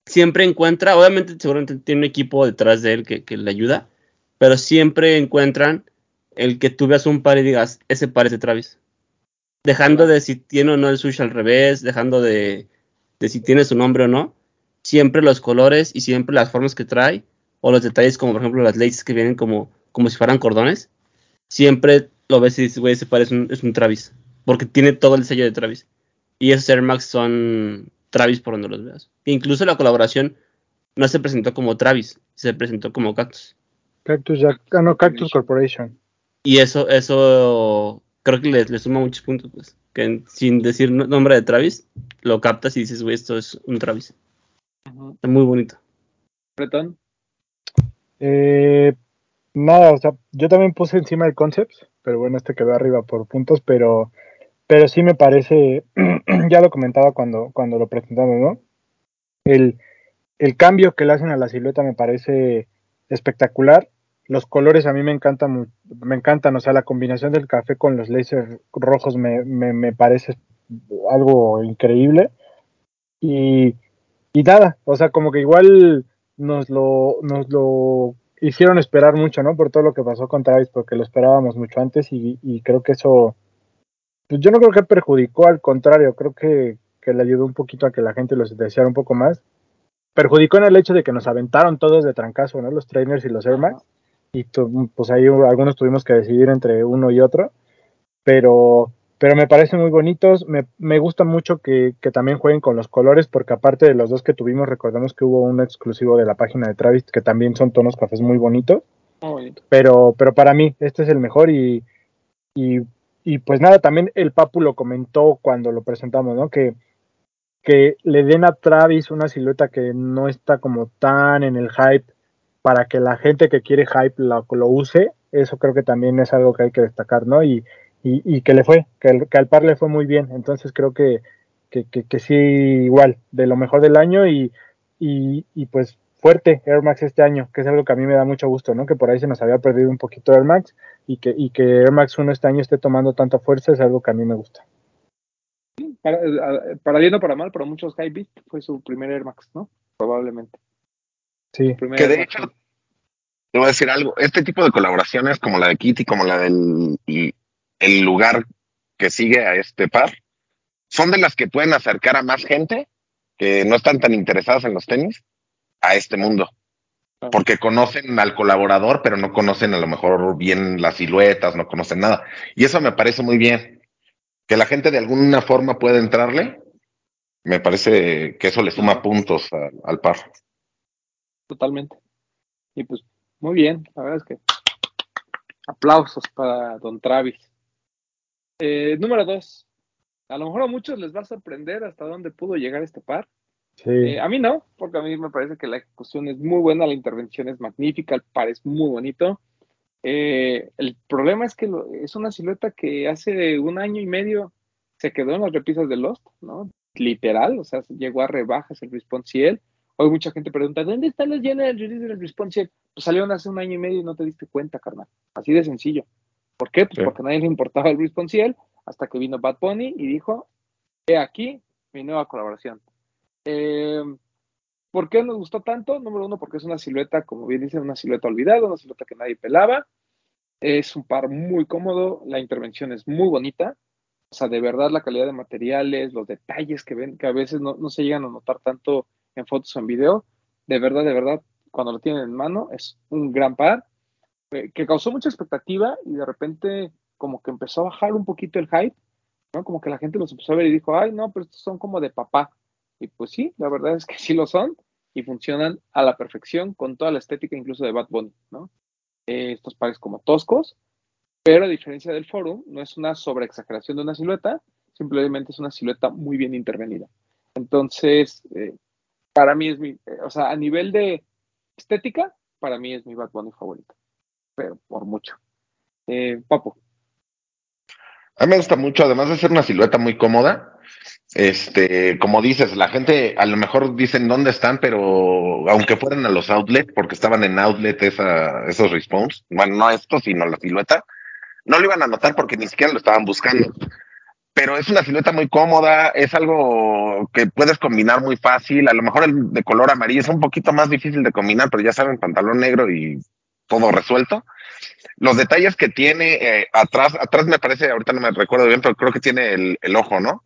siempre encuentra, obviamente seguramente tiene un equipo detrás de él que, le ayuda, pero siempre encuentran el que tú veas un par y digas, ese parece Travis. Dejando de si tiene o no el sushi al revés, dejando de, de si tiene su nombre o no, siempre los colores y siempre las formas que trae, o los detalles como por ejemplo las laces que vienen como, como si fueran cordones, siempre lo ves y dices, güey, ese par es un, es un Travis, porque tiene todo el sello de Travis. Y esos Air Max son Travis por donde los veas. incluso la colaboración no se presentó como Travis, se presentó como Cactus. Cactus, ya, ah, no, Cactus Corporation. Y eso, eso creo que le, le suma muchos puntos, pues sin decir nombre de Travis, lo captas y dices, güey, esto es un Travis. Está muy bonito. ¿Bretón? Eh, nada, o sea, yo también puse encima el concept, pero bueno, este quedó arriba por puntos, pero, pero sí me parece, ya lo comentaba cuando, cuando lo presentamos, ¿no? El, el cambio que le hacen a la silueta me parece espectacular los colores a mí me encantan, me encantan, o sea, la combinación del café con los lasers rojos me, me, parece algo increíble. Y, y, nada, o sea, como que igual nos lo, nos lo hicieron esperar mucho, ¿no? Por todo lo que pasó con Travis, porque lo esperábamos mucho antes y, y creo que eso, pues yo no creo que perjudicó, al contrario, creo que, que le ayudó un poquito a que la gente los deseara un poco más. Perjudicó en el hecho de que nos aventaron todos de trancazo, ¿no? Los trainers y los Air Max. Y pues ahí algunos tuvimos que decidir entre uno y otro, pero, pero me parecen muy bonitos, me, me gusta mucho que, que, también jueguen con los colores, porque aparte de los dos que tuvimos, recordamos que hubo un exclusivo de la página de Travis, que también son tonos cafés muy bonitos, pero, pero para mí este es el mejor y, y, y pues nada, también el Papu lo comentó cuando lo presentamos, ¿no? Que, que le den a Travis una silueta que no está como tan en el hype para que la gente que quiere hype lo, lo, use, eso creo que también es algo que hay que destacar, ¿no? Y, y, que le fue, que, que, al par le fue muy bien, entonces creo que, que, que, sí, igual, de lo mejor del año y, y, pues fuerte Air Max este año, que es algo que a mí me da mucho gusto, ¿no? Que por ahí se nos había perdido un poquito Air Max y que, y que Air Max 1 este año esté tomando tanta fuerza es algo que a mí me gusta. Para, para bien o para mal, para muchos Hype fue su primer Air Max, ¿no? Probablemente. Sí. Que de hecho, te voy a decir algo, este tipo de colaboraciones como la de Kitty, como la del el lugar que sigue a este par, son de las que pueden acercar a más gente que no están tan interesadas en los tenis a este mundo. Porque conocen al colaborador, pero no conocen a lo mejor bien las siluetas, no conocen nada. Y eso me parece muy bien. Que la gente de alguna forma pueda entrarle, me parece que eso le suma puntos a, al par. Totalmente. Y pues, muy bien, la verdad es que aplausos para Don Travis. Eh, número dos. A lo mejor a muchos les va a sorprender hasta dónde pudo llegar este par. Sí. Eh, a mí no, porque a mí me parece que la ejecución es muy buena, la intervención es magnífica, el par es muy bonito. Eh, el problema es que lo- es una silueta que hace un año y medio se quedó en las repisas de Lost, ¿no? Literal, o sea, llegó a rebajas el Responsiel. Hoy mucha gente pregunta, ¿dónde están las llenas del release del Responsiel? Pues salieron hace un año y medio y no te diste cuenta, carnal. Así de sencillo. ¿Por qué? Pues Sí. porque a nadie le importaba el Responsiel hasta que vino Bad Bunny y dijo, he aquí mi nueva colaboración. Eh, ¿Por qué nos gustó tanto? Número uno, porque es una silueta, como bien dicen, una silueta olvidada, una silueta que nadie pelaba. Es un par muy cómodo, la intervención es muy bonita. O sea, de verdad la calidad de materiales, los detalles que ven, que a veces no, no se llegan a notar tanto en fotos o en video, de verdad, de verdad, cuando lo tienen en mano, es un gran par eh, que causó mucha expectativa y de repente como que empezó a bajar un poquito el hype, ¿no? Como que la gente los empezó a ver y dijo, ay, no, pero estos son como de papá. Y pues sí, la verdad es que sí lo son y funcionan a la perfección con toda la estética incluso de Bad Bunny, ¿no? Eh, estos pares como toscos, pero a diferencia del Forum, no es una sobreexageración de una silueta, simplemente es una silueta muy bien intervenida. Entonces, eh, para mí es mi, eh, o sea, a nivel de estética, para mí es mi Bad Bunny favorito, pero por mucho. Papo, A mí me gusta mucho, además de ser una silueta muy cómoda. Este, como dices, la gente a lo mejor dicen dónde están, pero aunque fueran a los outlet, porque estaban en outlet esa, esos respawns, bueno, no estos, sino la silueta, no lo iban a notar porque ni siquiera lo estaban buscando. Pero es una silueta muy cómoda, es algo que puedes combinar muy fácil. A lo mejor el de color amarillo es un poquito más difícil de combinar, pero ya saben, pantalón negro y todo resuelto los detalles que tiene eh, atrás, atrás me parece, ahorita no me recuerdo bien, pero creo que tiene el ojo, ¿no?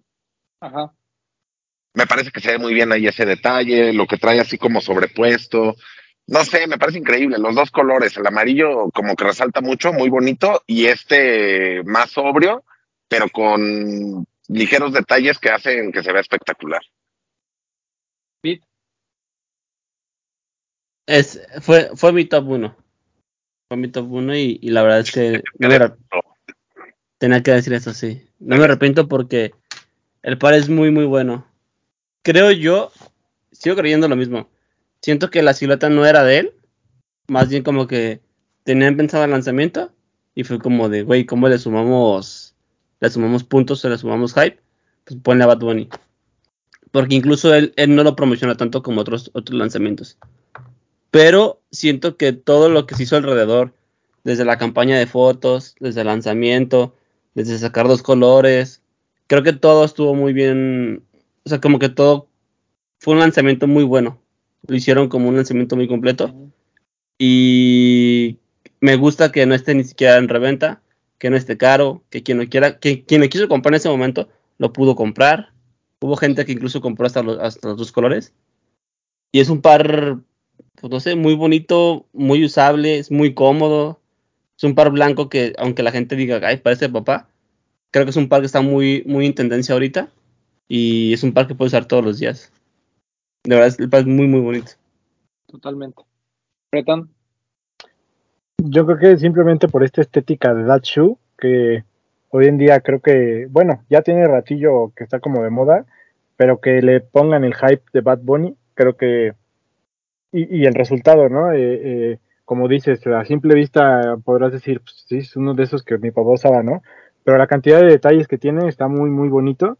Ajá, Me parece que se ve muy bien ahí ese detalle, lo que trae así como sobrepuesto. No sé, me parece increíble. Los dos colores, el amarillo como que resalta mucho, muy bonito, y este más sobrio, pero con ligeros detalles que hacen que se vea espectacular. Es, fue, fue mi top 1. Fue mi top 1 y, y la verdad es que no me tenía que decir eso, sí. No me arrepiento porque el par es muy, muy bueno. Creo yo, sigo creyendo lo mismo. Siento que la silueta no era de él. Más bien como que tenían pensado el lanzamiento. Y fue como de, güey, ¿cómo le sumamos, le sumamos puntos o le sumamos hype? Pues ponle a Bad Bunny. Porque incluso él, él no lo promociona tanto como otros, otros lanzamientos. Pero siento que todo lo que se hizo alrededor, desde la campaña de fotos, desde el lanzamiento, desde sacar dos colores, creo que todo estuvo muy bien. O sea, como que todo fue un lanzamiento muy bueno. Lo hicieron como un lanzamiento muy completo. Y me gusta que no esté ni siquiera en reventa, que no esté caro, que quien lo quiera, que quien lo quiso comprar en ese momento lo pudo comprar. Hubo gente que incluso compró hasta los, hasta los dos colores. Y es un par, pues no sé, muy bonito, muy usable, es muy cómodo. Es un par blanco que, aunque la gente diga, ay, parece de papá, creo que es un par que está muy, muy en tendencia ahorita. Y es un par que puedes usar todos los días. De verdad, el par es muy, muy bonito. totalmente. Yo creo que simplemente por esta estética de That Shoe, que hoy en día creo que, bueno, ya tiene ratillo que está como de moda, pero que le pongan el hype de Bad Bunny, creo que, y, y el resultado, ¿no? Eh, eh, como dices, a simple vista podrás decir, pues sí, es uno de esos que mi papá usaba, ¿no? Pero la cantidad de detalles que tiene está muy, muy bonito.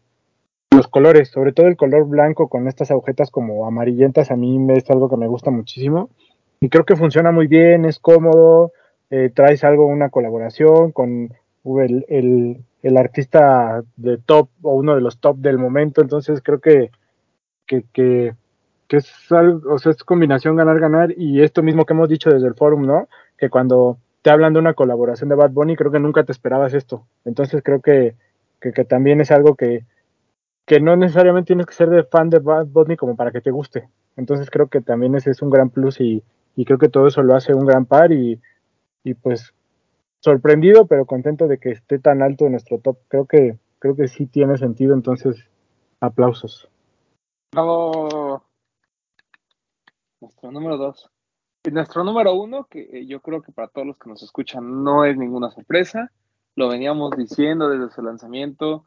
Los colores, sobre todo el color blanco con estas agujetas como amarillentas, a mí es algo que me gusta muchísimo. Y creo que funciona muy bien, es cómodo, eh, traes algo, una colaboración con el, el, artista de top o uno de los top del momento, entonces creo que, que, que, que es algo, o sea, es combinación ganar-ganar y esto mismo que hemos dicho desde el forum, ¿no? Que cuando te hablan de una colaboración de Bad Bunny, creo que nunca te esperabas esto. Entonces creo que, que, también es algo que, que no necesariamente tienes que ser de fan de Bad Bunny como para que te guste. Entonces creo que también ese es un gran plus y, y creo que todo eso lo hace un gran par y, y pues sorprendido pero contento de que esté tan alto en nuestro top. Creo que creo que sí tiene sentido, entonces aplausos. Nuestro número dos. Nuestro número uno, que eh, yo creo que para todos los que nos escuchan no es ninguna sorpresa, lo veníamos diciendo desde su lanzamiento,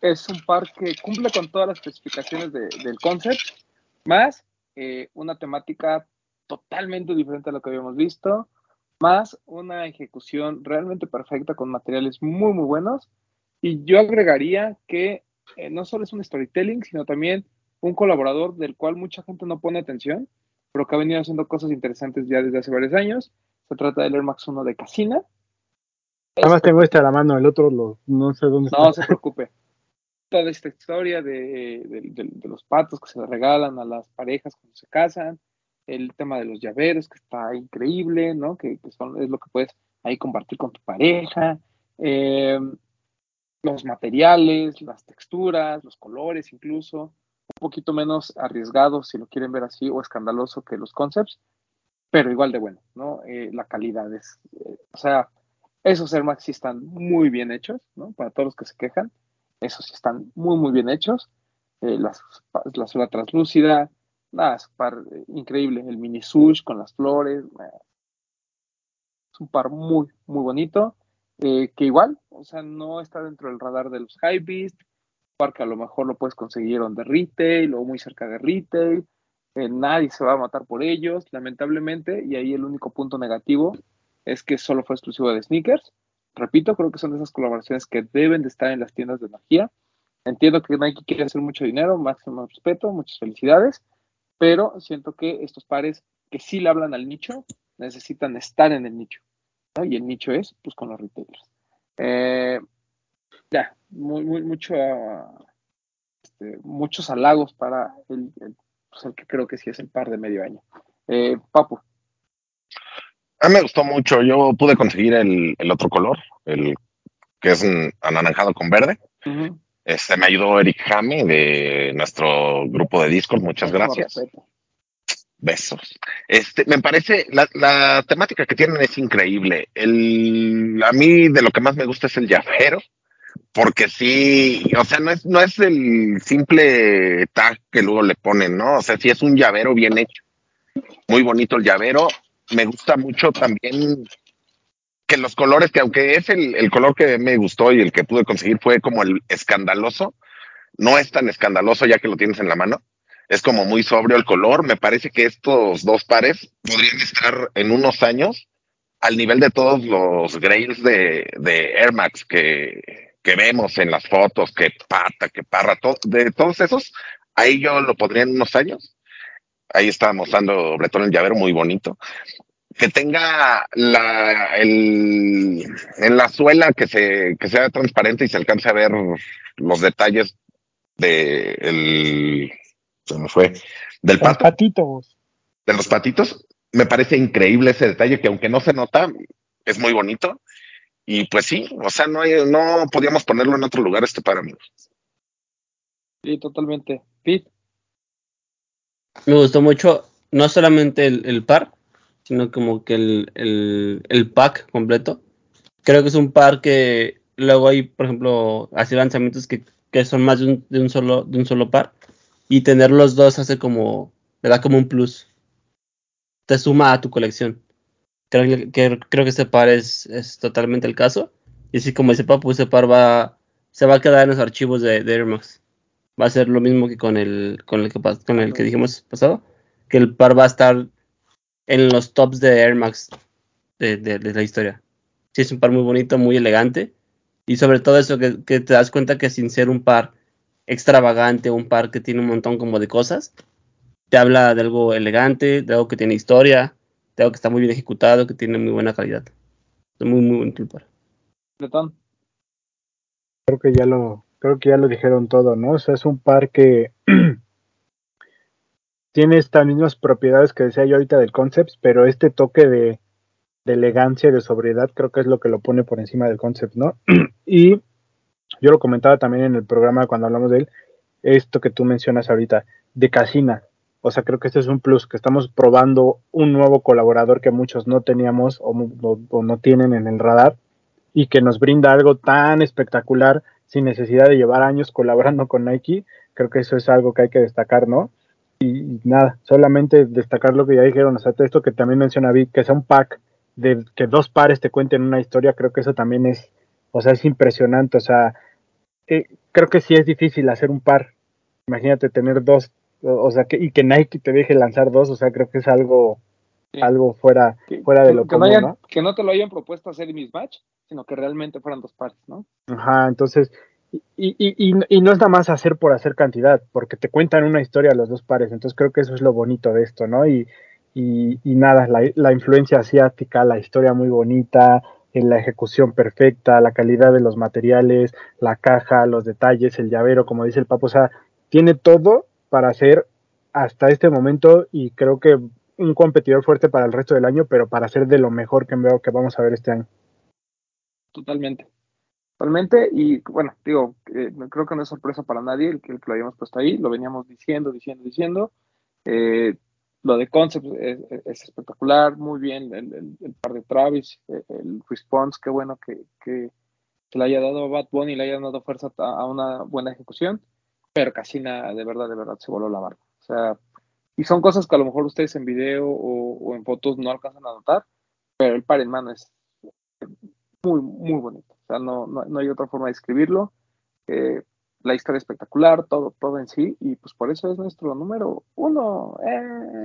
es un par que cumple con todas las especificaciones de- del concept, más eh, una temática totalmente diferente a lo que habíamos visto, más una ejecución realmente perfecta con materiales muy, muy buenos. Y yo agregaría que eh, no solo es un storytelling, sino también un colaborador del cual mucha gente no pone atención, pero que ha venido haciendo cosas interesantes ya desde hace varios años. Se trata del Air Max 1 de Casina. Nada más tengo este a la mano, el otro lo, no sé dónde No está. se preocupe. Toda esta historia de, de- de- de los patos que se le regalan a las parejas cuando se casan, el tema de los llaveros que está increíble, ¿no? Que, que son, es lo que puedes ahí compartir con tu pareja, eh, los materiales, las texturas, los colores incluso, un poquito menos arriesgado si lo quieren ver así o escandaloso que los concepts, pero igual de bueno, ¿no? Eh, la calidad es, eh, o sea, esos Air sí están muy bien hechos, ¿no? Para todos los que se quejan, esos sí están muy, muy bien hechos. Eh, las- la suela translúcida, nada, es un par increíble. El mini sush con las flores, es un par muy, muy bonito. que igual, o sea, no está dentro del radar de los high que a lo mejor lo puedes conseguir on retail o muy cerca de retail. eh, nadie se va a matar por ellos, lamentablemente, y ahí el único punto negativo es que solo fue exclusivo de sneakers. Repito, creo que son de esas colaboraciones que deben de estar en las tiendas de magia. Entiendo que Nike quiere hacer mucho dinero, máximo respeto, muchas felicidades, pero siento que estos pares que sí le hablan al nicho necesitan estar en el nicho. Y el nicho es, pues, con los retailers. Eh, ya, muy, muy, mucho, este, muchos halagos para el, el, pues, el que creo que sí es el par de medio año. Eh, Papu. A mí me gustó mucho. Yo pude conseguir el, el otro color, el que es un anaranjado con verde. Este me ayudó Eric Jame de nuestro grupo de Discord. Muchas gracias. Besos. Este, me parece, la, la temática que tienen es increíble. El, a mí de lo que más me gusta es el llavero, porque sí, o sea, no es, no es el simple tag que luego le ponen, ¿no? O sea, sí es un llavero bien hecho. Muy bonito el llavero. Me gusta mucho también que los colores, que aunque es el, el color que me gustó y el que pude conseguir fue como el escandaloso, no es tan escandaloso ya que lo tienes en la mano. Es como muy sobrio el color. Me parece que estos dos pares podrían estar en unos años al nivel de todos los grails de, de Air Max que, que vemos en las fotos, que pata, que parra, de todos esos, ahí yo lo pondría en unos años. Ahí está mostrando Bretón el llavero muy bonito. Que tenga la, el, en la suela que, se, que sea transparente y se alcance a ver los detalles de el, se me fue, del pato, patitos. de los patitos. Me parece increíble ese detalle que aunque no se nota, es muy bonito. Y pues sí, o sea, no, hay- no podíamos ponerlo en otro lugar este mí. Sí, totalmente. Pete. Me gustó mucho, no solamente el, el par, sino como que el, el, el pack completo. Creo que es un par que luego hay, por ejemplo, así lanzamientos que, que son más de un, de un solo, de un solo par. Y tener los dos hace como, le da como un plus. Te suma a tu colección. Creo que, creo que este par es, es totalmente el caso. Y así como ese Papu, ese par va, se va a quedar en los archivos de, de Air Max. Va a ser lo mismo que con el, con el que con el que dijimos pasado. Que el par va a estar en los tops de Air Max de, de- de la historia. Sí, es un par muy bonito, muy elegante. Y sobre todo eso, que, que te das cuenta que sin ser un par extravagante, un par que tiene un montón como de cosas, te habla de algo elegante, de algo que tiene historia, algo que está muy bien ejecutado, que tiene muy buena calidad. Es muy, muy el par. Bretón. Creo que ya lo, creo que ya lo dijeron todo, ¿no? O sea, es un par que tiene estas mismas propiedades que decía yo ahorita del concept, pero este toque de, de elegancia y de sobriedad creo que es lo que lo pone por encima del concept, ¿no? y yo lo comentaba también en el programa cuando hablamos de él, esto que tú mencionas ahorita, de casina. O sea, creo que este es un plus, que estamos probando un nuevo colaborador que muchos no teníamos o, no tienen en el radar y que nos brinda algo tan espectacular sin necesidad de llevar años colaborando con Nike. Creo que eso es algo que hay que destacar, ¿no? Y, y nada, solamente destacar lo que ya dijeron, o sea, esto que también menciona Vic, que sea un pack de que dos pares te cuenten una historia, creo que eso también es, o sea, es impresionante, o sea, eh, creo que sí es difícil hacer un par. Imagínate tener dos, o, sea, que, y que Nike te deje lanzar dos, o sea, creo que es algo, Sí. algo fuera, Que, fuera de lo que no común, hayan- ¿no? que no te lo hayan propuesto hacer mismatch, sino que realmente fueran dos pares, ¿no? Ajá, entonces, y, y, y, y no es nada más hacer por hacer cantidad, porque te cuentan una historia los dos pares, entonces creo que eso es lo bonito de esto, ¿no? Y, y, y nada, la, la influencia asiática, la historia muy bonita, en la ejecución perfecta, la calidad de los materiales, la caja, los detalles, el llavero, como dice el papo, o sea, tiene todo para ser hasta este momento y creo que un competidor fuerte para el resto del año, pero para ser de lo mejor que veo que vamos a ver este año. Totalmente. Totalmente, y bueno, digo, eh, creo que no es sorpresa para nadie el que, lo hayamos puesto ahí, lo veníamos diciendo, diciendo, diciendo. Eh, lo de Concept es, es espectacular, muy bien el, par de Travis, el response, qué bueno que, que, le haya dado a Bad Bunny, le haya dado fuerza a una buena ejecución, pero Casina de verdad, de verdad se voló la barra. O sea, y son cosas que a lo mejor ustedes en video o, o en fotos no alcanzan a notar, pero el par en mano es muy, muy bonito. O sea, no, no, no hay otra forma de escribirlo. Eh, la historia espectacular, todo, todo en sí, y pues por eso es nuestro número uno. Eh.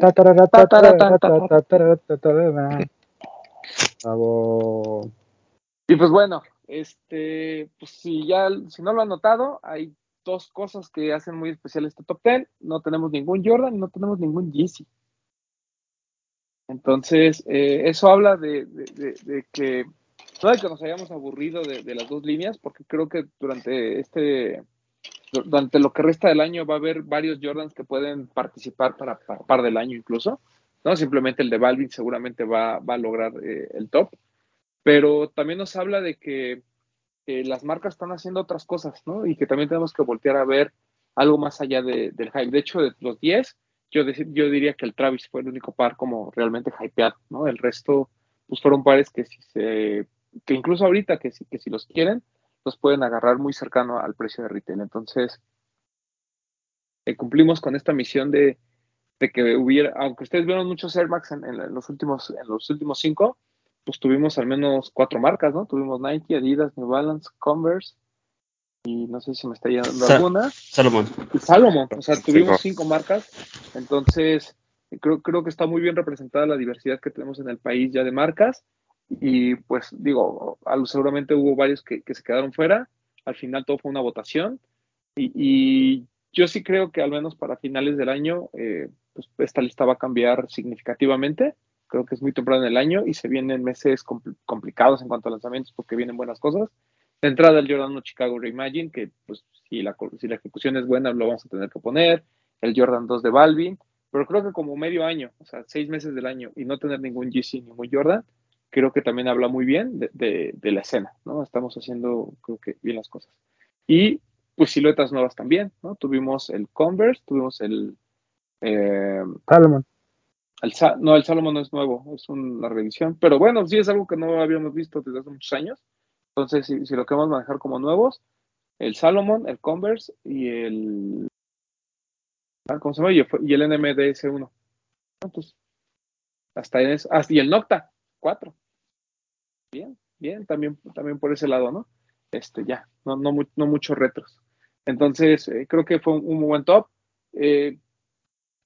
Y pues bueno, este, pues si ya, si no lo han notado, hay dos cosas que hacen muy especial este top 10. No tenemos ningún Jordan no tenemos ningún Yeezy. Entonces, eh, eso habla de, que no de que nos hayamos aburrido de, de, las dos líneas, porque creo que durante este durante lo que resta del año va a haber varios Jordans que pueden participar para, para par del año incluso. No simplemente el de Balvin seguramente va, va a lograr eh, el top, pero también nos habla de que eh, las marcas están haciendo otras cosas, ¿no? Y que también tenemos que voltear a ver algo más allá de, del hype. De hecho, de los 10, yo, decir, yo diría que el Travis fue el único par como realmente hypeado, ¿no? El resto, pues fueron pares que si se, que incluso ahorita que si, que si los quieren, los pueden agarrar muy cercano al precio de retail. Entonces, eh, cumplimos con esta misión de, de, que hubiera, aunque ustedes vieron muchos Air Max en, los últimos, en los últimos cinco, pues tuvimos al menos cuatro marcas, ¿no? Tuvimos Nike, Adidas, New Balance, Converse, y no sé si me está yendo Sa alguna. Salomón. Salomón, o sea, tuvimos cinco marcas, entonces creo, creo que está muy bien representada la diversidad que tenemos en el país ya de marcas, y pues digo, seguramente hubo varios que, que, se quedaron fuera, al final todo fue una votación y, y yo sí creo que al menos para finales del año eh, pues esta lista va a cambiar significativamente, creo que es muy temprano en el año y se vienen meses compl complicados en cuanto a lanzamientos porque vienen buenas cosas. De entrada el Jordan 1 Chicago Reimagine, que pues si la, si la ejecución es buena lo vamos a tener que poner, el Jordan 2 de Balvin, pero creo que como medio año, o sea, seis meses del año y no tener ningún GC, ningún Jordan, creo que también habla muy bien de, de, la escena, ¿no? Estamos haciendo, creo que bien las cosas. Y pues siluetas nuevas también, ¿no? Tuvimos el Converse, tuvimos el... Eh. No, el Salomon no es nuevo, es una revisión, pero bueno, sí es algo que no habíamos visto desde hace muchos años. Entonces, si, si lo queremos manejar como nuevos, el Salomon, el Converse y el... ¿Cómo se llama? Y el NMDS1. Entonces, hasta, en eso, y el Nocta, 4 bien, bien, también, también por ese lado, ¿no? Este, ya, no, no, no muchos retros. Entonces, eh, creo que fue un, un, buen top. Eh,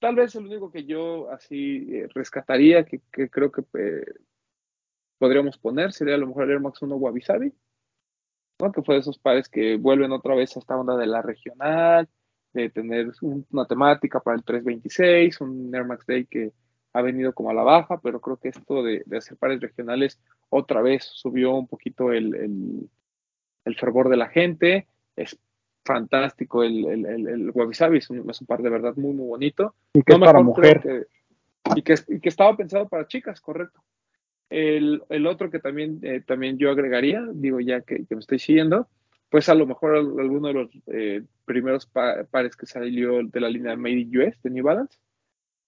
tal vez el único que yo así eh, rescataría, que, creo que eh, podríamos poner, sería a lo mejor el Air Max 1 Wabi. Que fue de esos pares que vuelven otra vez a esta onda de la regional, de tener un, una temática para el 326, un Air Max Day que ha venido como a la baja, pero creo que esto de, de hacer pares regionales otra vez subió un poquito el, el, el fervor de la gente. Es fantástico el, el, el, el Wabi Sabi, es un, es un, par de verdad muy, muy bonito. Y que no es para mujer. Que, y, que, y, que, estaba pensado para chicas, correcto. El, el otro que también, eh, también yo agregaría, digo ya que, que, me estoy siguiendo, pues a lo mejor alguno de los eh, primeros pa pares que salió de la línea Made in US de New Balance,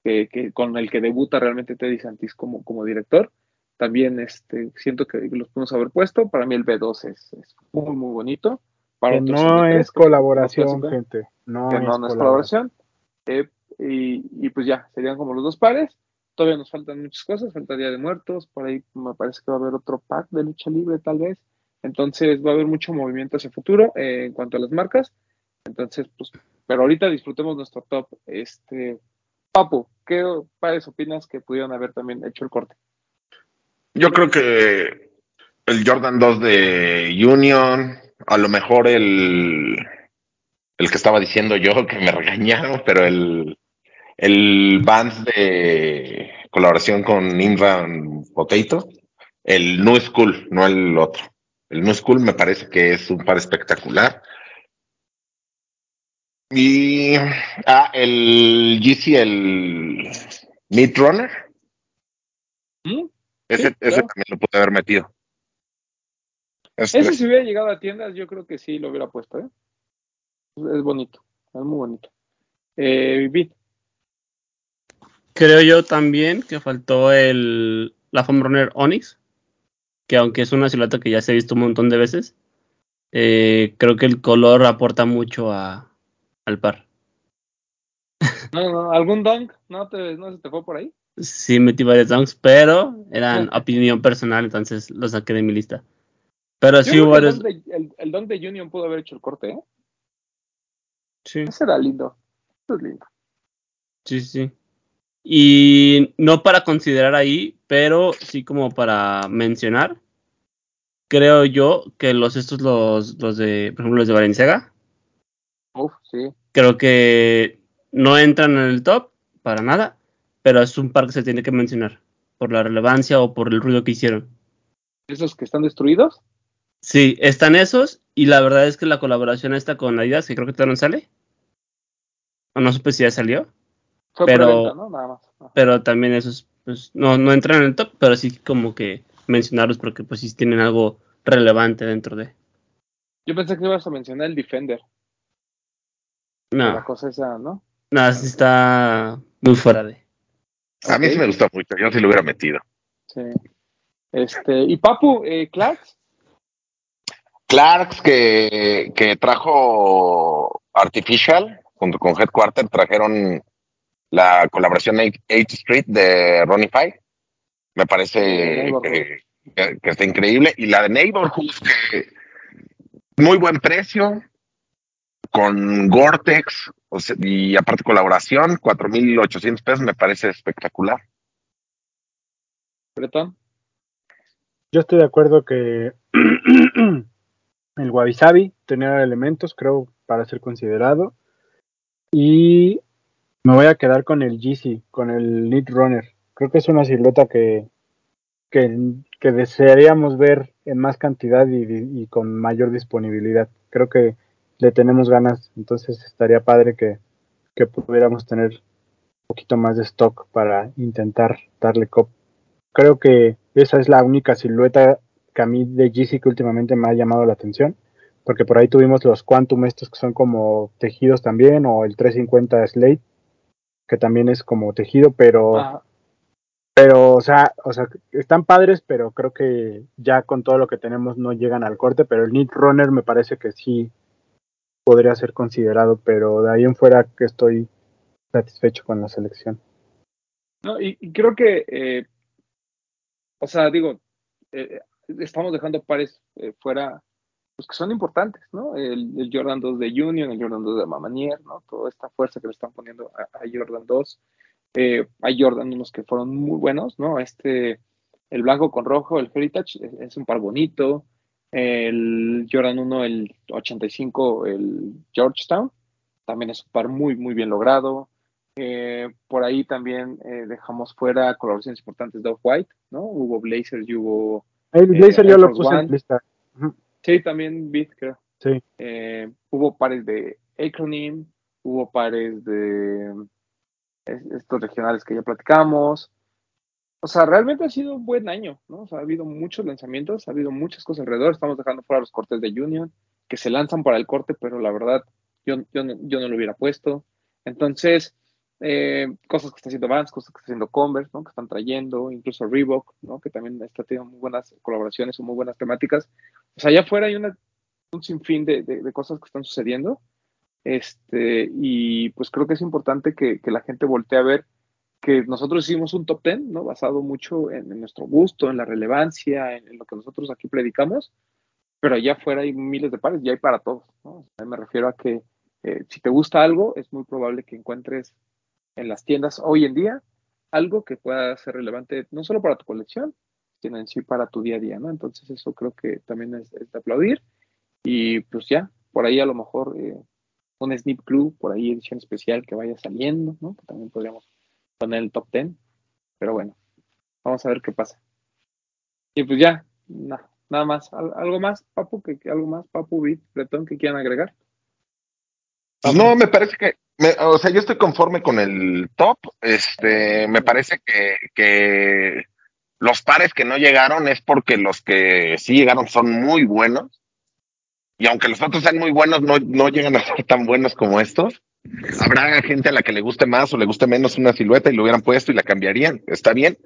que, que con el que debuta realmente Teddy Santis como, como director. También este, siento que los podemos haber puesto. Para mí el B2 es, es muy, muy bonito. Para Que no el B3, es colaboración, clásico, gente. No, que es, no, no es colaboración. Eh, y, y pues ya, serían como los dos pares. Todavía nos faltan muchas cosas, falta Día de Muertos, por ahí me parece que va a haber otro pack de lucha libre tal vez. Entonces va a haber mucho movimiento hacia el futuro eh, en cuanto a las marcas. Entonces, pues, pero ahorita disfrutemos nuestro top. Este, Papu, ¿qué pares opinas que pudieron haber también hecho el corte? Yo creo que el Jordan 2 de Union, a lo mejor el, el que estaba diciendo yo, que me regañaron, pero el, el Vans de colaboración con Imran Potato, el New School, no el otro. El New School me parece que es un par espectacular. Y ah, el GC, el Meat Runner, ¿Mm? ese, Sí, ese también lo pude haber metido. Este, Ese si hubiera llegado a tiendas, yo creo que sí lo hubiera puesto, ¿eh? Es bonito, es muy bonito. Eh, Bit, Creo yo también que faltó el la Foam Runner Onyx, que aunque es una silueta que ya se ha visto un montón de veces, eh, creo que el color aporta mucho a, al par. no, no, ¿algún dunk? ¿No, te, ¿No se te fue por ahí? Sí metí varios dunks, pero eran opinión personal, entonces los saqué de mi lista. Pero sí hubo el dunk de Union pudo haber hecho el corte, ¿eh? Sí. Ese era lindo. Eso es lindo. Sí, sí. Y no para considerar ahí, pero sí como para mencionar. Creo yo que los estos, los, los de, por ejemplo, los de Valenciaga, Uf, sí. creo que no entran en el top para nada, pero es un par que se tiene que mencionar por la relevancia o por el ruido que hicieron. Esos que están destruidos. Sí, están esos y la verdad es que la colaboración esta con Adidas, que creo que todavía no sale, o no supe si ya salió, Fue Pero- preventa, ¿no? Nada más. Ah. pero también esos pues no, no entran en el top, pero sí como que mencionarlos porque pues sí tienen algo relevante dentro de... Yo pensé que ibas a mencionar el Defender. La No, cosa esa, ¿no? nada, sí está muy fuera de... A mí sí me gustó mucho, yo sí lo hubiera metido. Sí. Este, y Papu, eh, Clarks, Clarks que, que trajo Artificial junto con Headquarter trajeron la colaboración 8 Street de Ronnie Five. Me parece que, que- que está increíble. Y la de Neighborhood, que muy buen precio, con Gore-Tex, o sea, y aparte colaboración, 4.800 pesos, me parece espectacular. Bretón. Yo estoy de acuerdo que el Wabi Sabi tenía elementos, creo, para ser considerado. Y me voy a quedar con el GC, con el Need Runner. Creo que es una silueta que, que, desearíamos ver en más cantidad y, y con mayor disponibilidad. Creo que le tenemos ganas, entonces estaría padre que, que pudiéramos tener un poquito más de stock para intentar darle cop. Creo que esa es la única silueta que a mí de GC que últimamente me ha llamado la atención, porque por ahí tuvimos los Quantum estos que son como tejidos también, o el 350 Slate, que también es como tejido, pero, Ah, pero o sea, o sea, están padres, pero creo que ya con todo lo que tenemos no llegan al corte, pero el Need Runner me parece que sí podría ser considerado, pero de ahí en fuera que estoy satisfecho con la selección. no, y, y creo que, eh, o sea, digo, eh, estamos dejando pares eh, fuera, pues que son importantes, ¿no? El, Jordan 2 de Union, el Jordan 2 de Mamanier, ¿no? Toda esta fuerza que le están poniendo a, Jordan 2. Eh, hay Jordan unos que fueron muy buenos, ¿no? Este, el blanco con rojo, el Heritage, es, un par bonito. El Jordan 1, el 85, el Georgetown, también es un par muy, muy bien logrado. Eh, por ahí también dejamos fuera colaboraciones importantes de Off-White, ¿no? Hubo Blazers y hubo. El Eh, Blazer yo Air lo en lista. Ujú, Sí, también Beat, creo. Sí. Eh, hubo pares de Acronym, hubo pares de es- estos regionales que ya platicamos. O sea, realmente ha sido un buen año, ¿no? O sea, ha habido muchos lanzamientos, ha habido muchas cosas alrededor. Estamos dejando fuera los cortes de Union, que se lanzan para el corte, pero la verdad, yo, yo, no, yo no lo hubiera puesto. Entonces, eh, cosas que está haciendo Vans, cosas que está haciendo Converse, ¿no? Que están trayendo, incluso Reebok. Que también está teniendo muy buenas colaboraciones o muy buenas temáticas. O sea, allá afuera hay un sinfín de, de, cosas que están sucediendo. Este, y pues creo que es importante que, la gente voltee a ver que nosotros hicimos un top ten, ¿no? Basado mucho en, en nuestro gusto, en la relevancia, en, en, lo que nosotros aquí predicamos, pero allá afuera hay miles de pares y hay para todos, me refiero a que eh, si te gusta algo, es muy probable que encuentres en las tiendas hoy en día algo que pueda ser relevante no solo para tu colección, sino en sí para tu día a día, ¿no? Entonces eso creo que también es, de aplaudir y pues ya, por ahí a lo mejor eh, un Snip Club, por ahí edición especial que vaya saliendo, ¿no? Que también podríamos poner el top 10, pero bueno, vamos a ver qué pasa. Y pues ya, nada, nada más, algo más, Papu, que, algo más, Papu, Bit, Bretón, que quieran agregar. No, me parece que, me, o sea, yo estoy conforme con el top. Este, me parece que, que los pares que no llegaron es porque los que sí llegaron son muy buenos. Y aunque los otros sean muy buenos, no, no llegan a ser tan buenos como estos. Habrá gente a la que le guste más o le guste menos una silueta y lo hubieran puesto y la cambiarían. Está bien.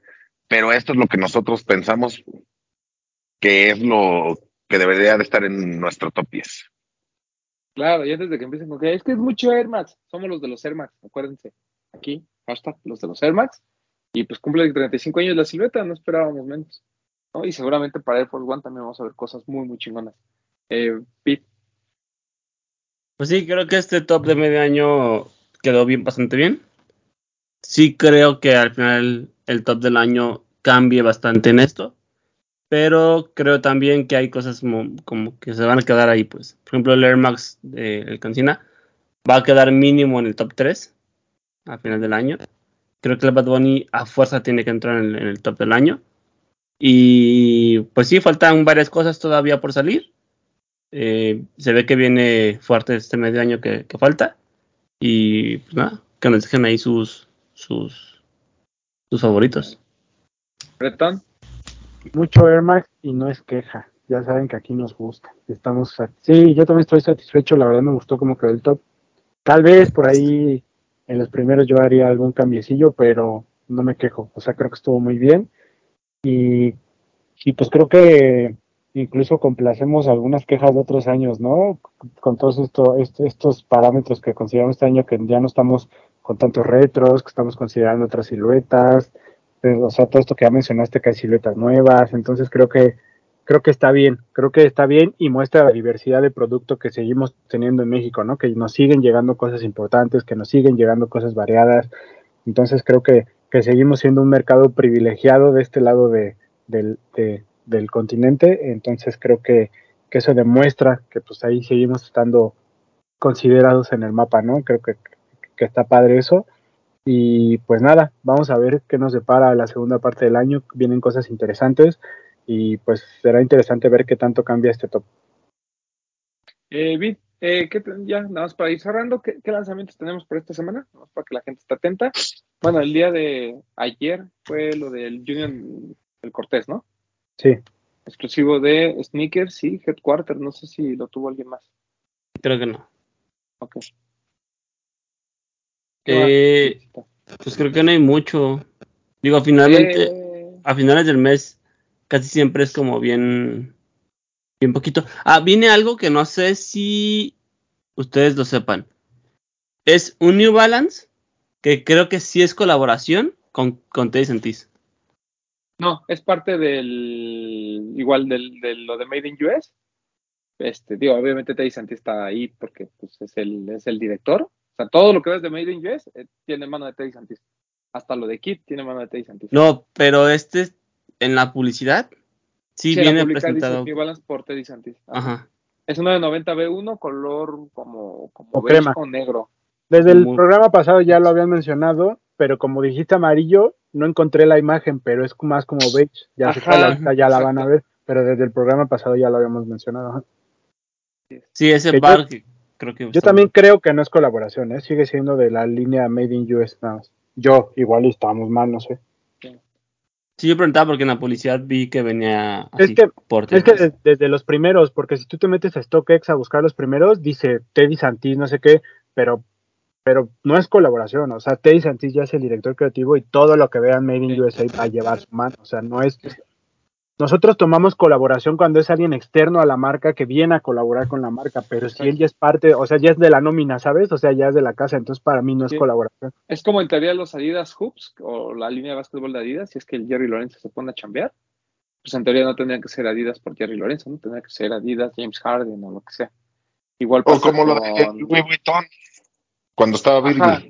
Pero esto es lo que nosotros pensamos que es lo que debería de estar en nuestro top 10. Claro, y antes de que empiecen con que es que es mucho Air Max, somos los de los Air Max, acuérdense. Aquí, hashtag los de los Air Max. Y pues cumple 35 años la silueta, no esperábamos menos. ¿no? Y seguramente para Air Force One también vamos a ver cosas muy, muy chingonas. Eh, Pete. Pues sí, creo que este top de medio año quedó bien, bastante bien. Sí creo que al final el top del año cambie bastante en esto pero creo también que hay cosas como, como, que se van a quedar ahí, pues. Por ejemplo, el Air Max de el Cancina va a quedar mínimo en el top 3 a final del año. Creo que el Bad Bunny a fuerza tiene que entrar en, el top del año. Y pues sí, faltan varias cosas todavía por salir. Eh, se ve que viene fuerte este medio año que, falta. Y pues nada, que nos dejen ahí sus, sus, sus favoritos. Bretón mucho Air Max y no es queja. Ya saben que aquí nos gusta. Estamos sí, yo también estoy satisfecho. La verdad me gustó como quedó el top. Tal vez por ahí en los primeros yo haría algún cambiecillo, pero no me quejo. O sea, creo que estuvo muy bien. Y, y pues creo que incluso complacemos algunas quejas de otros años, ¿no? Con todos esto, esto, estos parámetros que consideramos este año que ya no estamos con tantos retros, que estamos considerando otras siluetas, o sea, todo esto que ya mencionaste, que hay siluetas nuevas, entonces creo que creo que está bien, creo que está bien y muestra la diversidad de producto que seguimos teniendo en México, ¿no? Que nos siguen llegando cosas importantes, que nos siguen llegando cosas variadas, entonces creo que, que seguimos siendo un mercado privilegiado de este lado de, del, de, del continente, entonces creo que, que eso demuestra que pues ahí seguimos estando considerados en el mapa, ¿no? Creo que, que está padre eso. Y pues nada, vamos a ver qué nos depara la segunda parte del año. Vienen cosas interesantes y pues será interesante ver qué tanto cambia este top. Eh, Vid, eh, ¿qué, ya nada más para ir cerrando, ¿qué, ¿qué, lanzamientos tenemos por esta semana? Nada más para que la gente esté atenta. Bueno, el día de ayer fue lo del Junior, el Cortés, ¿no? Sí. Exclusivo de Sneakers, sí, Headquarter, no sé si lo tuvo alguien más. Creo que no. Ok. Eh, pues creo que no hay mucho. Digo, finalmente, Eh, a finales del mes casi siempre es como bien, bien poquito. Ah, viene algo que no sé si ustedes lo sepan. Es un New Balance que creo que sí es colaboración con, con Teddy Santis. No, es parte del, igual del, de lo de Made in US. Este, digo, obviamente Teddy Santis está ahí porque pues, es, el, es el director. O sea, todo lo que ves de Made in US eh, tiene mano de Teddy Santis. Hasta lo de Kit tiene mano de Teddy Santis. No, pero este en la publicidad sí, Sí, en la viene publicidad dice presentado. New Balance por Teddy Santis. Ajá. Ajá. Es uno de 90 B1, color como, como O crema. o negro. Desde el Muy- programa pasado ya lo habían mencionado, pero como dijiste amarillo, no encontré la imagen, pero es más como beige. Ya, se Ajá, sale, ahorita ya la van a ver, pero desde el programa pasado ya lo habíamos mencionado. Sí, ese bar creo que Yo también creo que no es colaboración, ¿eh? sigue siendo de la línea Made in US más. Yo, igual y estamos mal, no sé. Sí, yo preguntaba porque en la publicidad vi que venía así Es que- por Es que desde los primeros, porque si tú te metes a StockX a buscar los primeros, dice Teddy Santis, no sé qué, pero pero no es colaboración, o sea, Teddy Santis ya es el director creativo y todo lo que vean Made in. USA va a llevar su mano, o sea, no es... Nosotros tomamos colaboración cuando es alguien externo a la marca que viene a colaborar con la marca, pero si él ya es parte, o sea, ya es de la nómina, ¿sabes? O sea, ya es de la casa, entonces para mí no es Sí. colaboración. Es como en teoría los Adidas Hoops o la línea de básquetbol de Adidas, si es que el Jerry Lorenzo se pone a chambear, pues en teoría no tendría que ser Adidas por Jerry Lorenzo, no tendría que ser Adidas, James Harden o lo que sea. Igual O como lo de Louis Vuitton, cuando estaba Virgil. Ajá.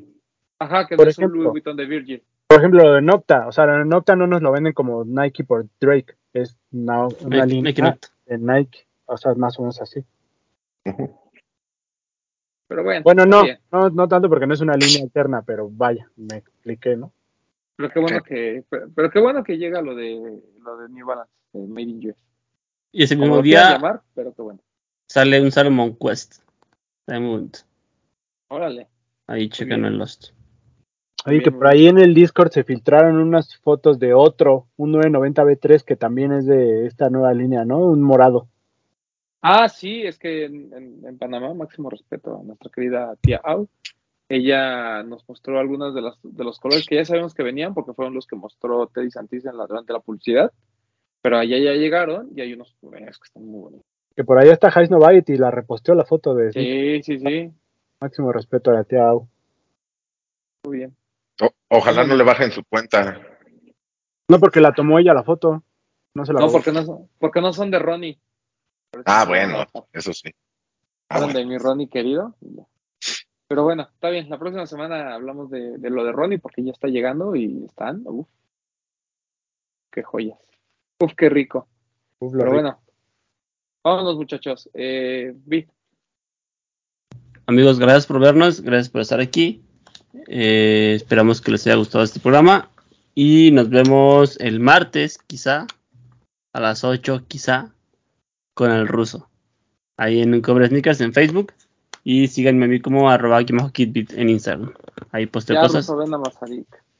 Ajá, que Por no es un ejemplo. Louis Vuitton de Virgil. Por ejemplo, lo de Nocta, o sea, lo de Nocta no nos lo venden como Nike por Drake, una, una Nike- línea Nike de Nike, o sea, más o menos así. Pero bueno, Bueno, no, bien. no, no tanto porque no es una línea alterna, pero vaya, me expliqué, ¿no? Pero qué bueno que, pero, pero qué bueno que llega lo de lo de New Balance, de Made in US. Y ese Como mismo día llamar, pero qué bueno. sale un Salomon Quest. Momento. Órale. Ahí checan en Lost. Oye, que por ahí en el Discord se filtraron unas fotos de otro, un 990B3 que también es de esta nueva línea, ¿no? Un morado. Ah, sí, es que en, en- en Panamá, máximo respeto a nuestra querida tía Au. Ella nos mostró algunos de, las, de los colores que ya sabemos que venían, porque fueron los que mostró Teddy Santis en la, durante la publicidad. Pero allá ya llegaron y hay unos que están muy bonitos. Que por ahí está Heis Novite y la reposteó la foto de Sí, sí, sí. máximo respeto a la tía Au. Muy bien. O- ojalá no le bajen su cuenta. No, porque la tomó ella la foto. No se la No, porque no son, porque no son de Ronnie. Ah, bueno, eso sí. Ah, bueno. de mi Ronnie querido. Pero bueno, está bien. La próxima semana hablamos de, de lo de Ronnie porque ya está llegando y están. Uf, qué joyas. Uf, qué rico. Uf, Pero rico. bueno, vámonos muchachos. Eh, Vi, Amigos, gracias por vernos, gracias por estar aquí. Eh, esperamos que les haya gustado este programa. Y nos vemos el martes, quizá, a las 8, quizá, con el ruso. Ahí en Cobre Sneakers en Facebook. Y síganme a mí como arroba kitbit en Instagram. Ahí posteo ya cosas.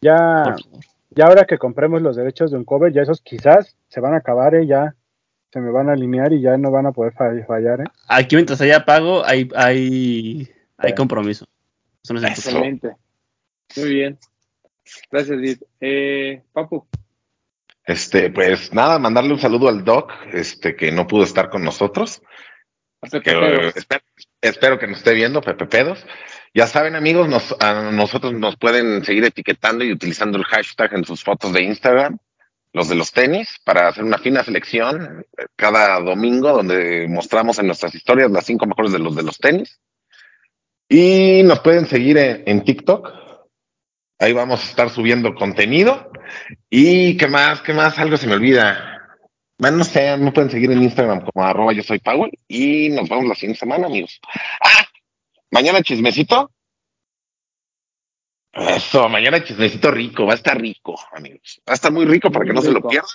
Ya, ya ahora que compremos los derechos de un cover, ya esos quizás se van a acabar, ¿eh? ya se me van a alinear y ya no van a poder fall- fallar. ¿eh? Aquí mientras haya pago, hay, hay, hay compromiso. Preocupen. Excelente. Muy bien. Gracias, Vid. Eh, Papu, Este, pues nada, mandarle un saludo al Doc, este, que no pudo estar con nosotros. que, espero, espero que nos esté viendo, Pepe Pedos. Ya saben, amigos, nos, a nosotros nos pueden seguir etiquetando y utilizando el hashtag en sus fotos de Instagram, los de los tenis, para hacer una fina selección cada domingo donde mostramos en nuestras historias las cinco mejores de los de los tenis. Y nos pueden seguir en, en TikTok. Ahí vamos a estar subiendo contenido. Y qué más, qué más, algo se me olvida. Bueno, no sé, me pueden seguir en Instagram como arroba yo soy Powell y nos vemos la siguiente semana, amigos. Ah, mañana chismecito. Eso, mañana chismecito rico, va a estar rico, amigos. Va a estar muy rico para que no se lo pierdan.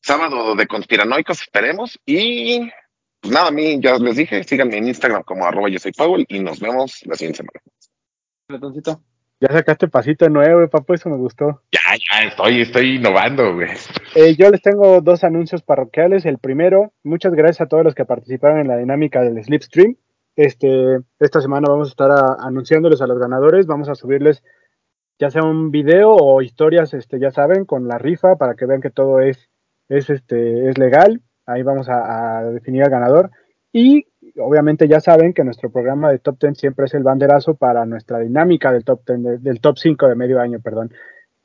Sábado de conspiranoicos, esperemos. Y pues nada, a mí ya les dije, síganme en Instagram como arroba yo soy Powell y nos vemos la siguiente semana. Ratoncito. Ya sacaste pasito nuevo, papu, eso me gustó. Ya, ya, estoy, estoy innovando, güey. Eh, yo les tengo dos anuncios parroquiales. El primero, muchas gracias a todos los que participaron en la dinámica del Slipstream. Este, esta semana vamos a estar a- anunciándoles a los ganadores. Vamos a subirles ya sea un video o historias, este, ya saben, con la rifa para que vean que todo es, es, este, es legal. Ahí vamos a, definir al ganador. Y obviamente ya saben que nuestro programa de Top 10 siempre es el banderazo para nuestra dinámica del Top 10, de- del Top 5 de medio año, perdón.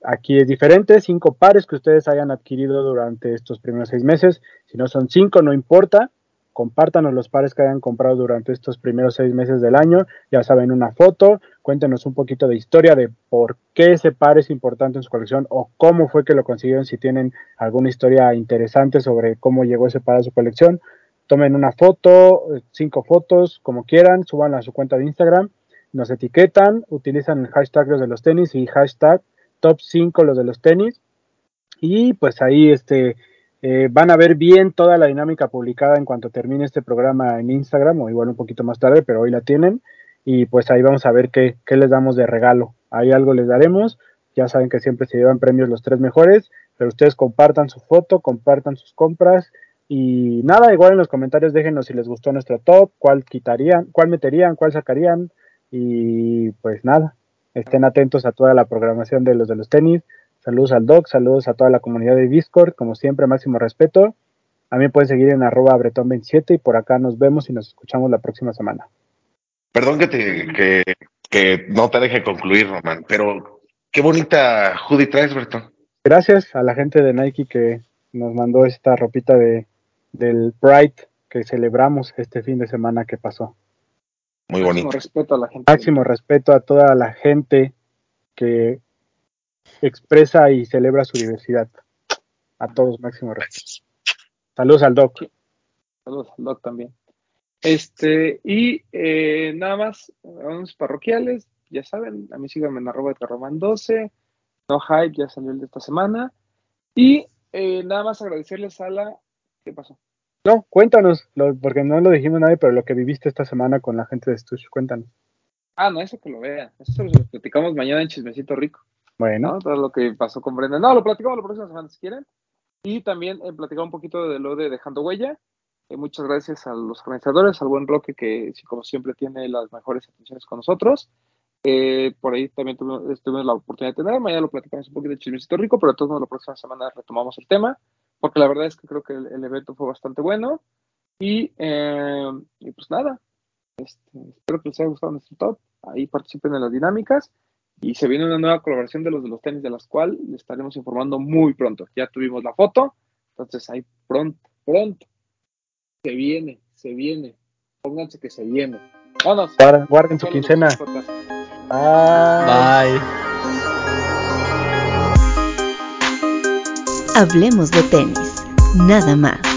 Aquí es diferente, cinco pares que ustedes hayan adquirido durante estos primeros seis meses. Si no son cinco, no importa. Compártanos los pares que hayan comprado durante estos primeros seis meses del año. Ya saben, una foto. Cuéntenos un poquito de historia de por qué ese par es importante en su colección o cómo fue que lo consiguieron. Si tienen alguna historia interesante sobre cómo llegó ese par a su colección, tomen una foto, cinco fotos, como quieran, suban a su cuenta de Instagram, nos etiquetan, utilizan el hashtag los de los tenis y hashtag top 5 los de los tenis. Y pues ahí este, eh, van a ver bien toda la dinámica publicada en cuanto termine este programa en Instagram, o igual un poquito más tarde, pero hoy la tienen. Y pues ahí vamos a ver qué, qué les damos de regalo. Ahí algo les daremos. Ya saben que siempre se llevan premios los tres mejores, pero ustedes compartan su foto, compartan sus compras. Y nada, igual en los comentarios déjenos si les gustó nuestro top, cuál quitarían, cuál meterían, cuál sacarían. Y pues nada, estén atentos a toda la programación de los de los tenis. Saludos al doc, saludos a toda la comunidad de Discord, como siempre, máximo respeto. A mí pueden seguir en arroba bretón27 y por acá nos vemos y nos escuchamos la próxima semana. Perdón que, te, que, que no te deje concluir, Román, pero qué bonita hoodie traes, Bertón. Gracias a la gente de Nike que nos mandó esta ropita de, del Pride que celebramos este fin de semana que pasó. Muy Máximo bonito. respeto a la gente. Máximo respeto a toda la gente que expresa y celebra su diversidad. A todos, máximo respeto. Saludos al Doc. Saludos al Doc también. Este, y eh, nada más, unos parroquiales, ya saben, a mí síganme en arroba de Roman 12, no hype, ya salió el de esta semana. Y eh, nada más agradecerles a la. ¿Qué pasó? No, cuéntanos, lo- porque no lo dijimos nadie, pero lo que viviste esta semana con la gente de Stush, cuéntanos. Ah, no, eso que lo vean. Eso se lo platicamos mañana en Chismecito Rico. Bueno, ¿no? Todo lo que pasó con Brenda. No, lo platicamos la próxima semana si quieren. Y también eh, un poquito de lo de Dejando Huella. Eh, muchas gracias a los organizadores, al buen Roque que como siempre tiene las mejores atenciones con nosotros. Eh, por ahí también tuvimos, tuvimos la oportunidad de tener, mañana lo platicamos un poquito de chismecito rico, pero de todos modos la próxima semana retomamos el tema, porque la verdad es que creo que el, el evento fue bastante bueno. Y, eh, y pues nada, este, espero que les haya gustado nuestro top. Ahí participen en las dinámicas. Y se viene una nueva colaboración de los de los tenis, de las cuales les estaremos informando muy pronto. Ya tuvimos la foto, entonces ahí pronto, pronto. Se viene, se viene. Pónganse que se viene. Vámonos. guarden, guarden su quincena. Ah. Bye. Hablemos de tenis, nada más.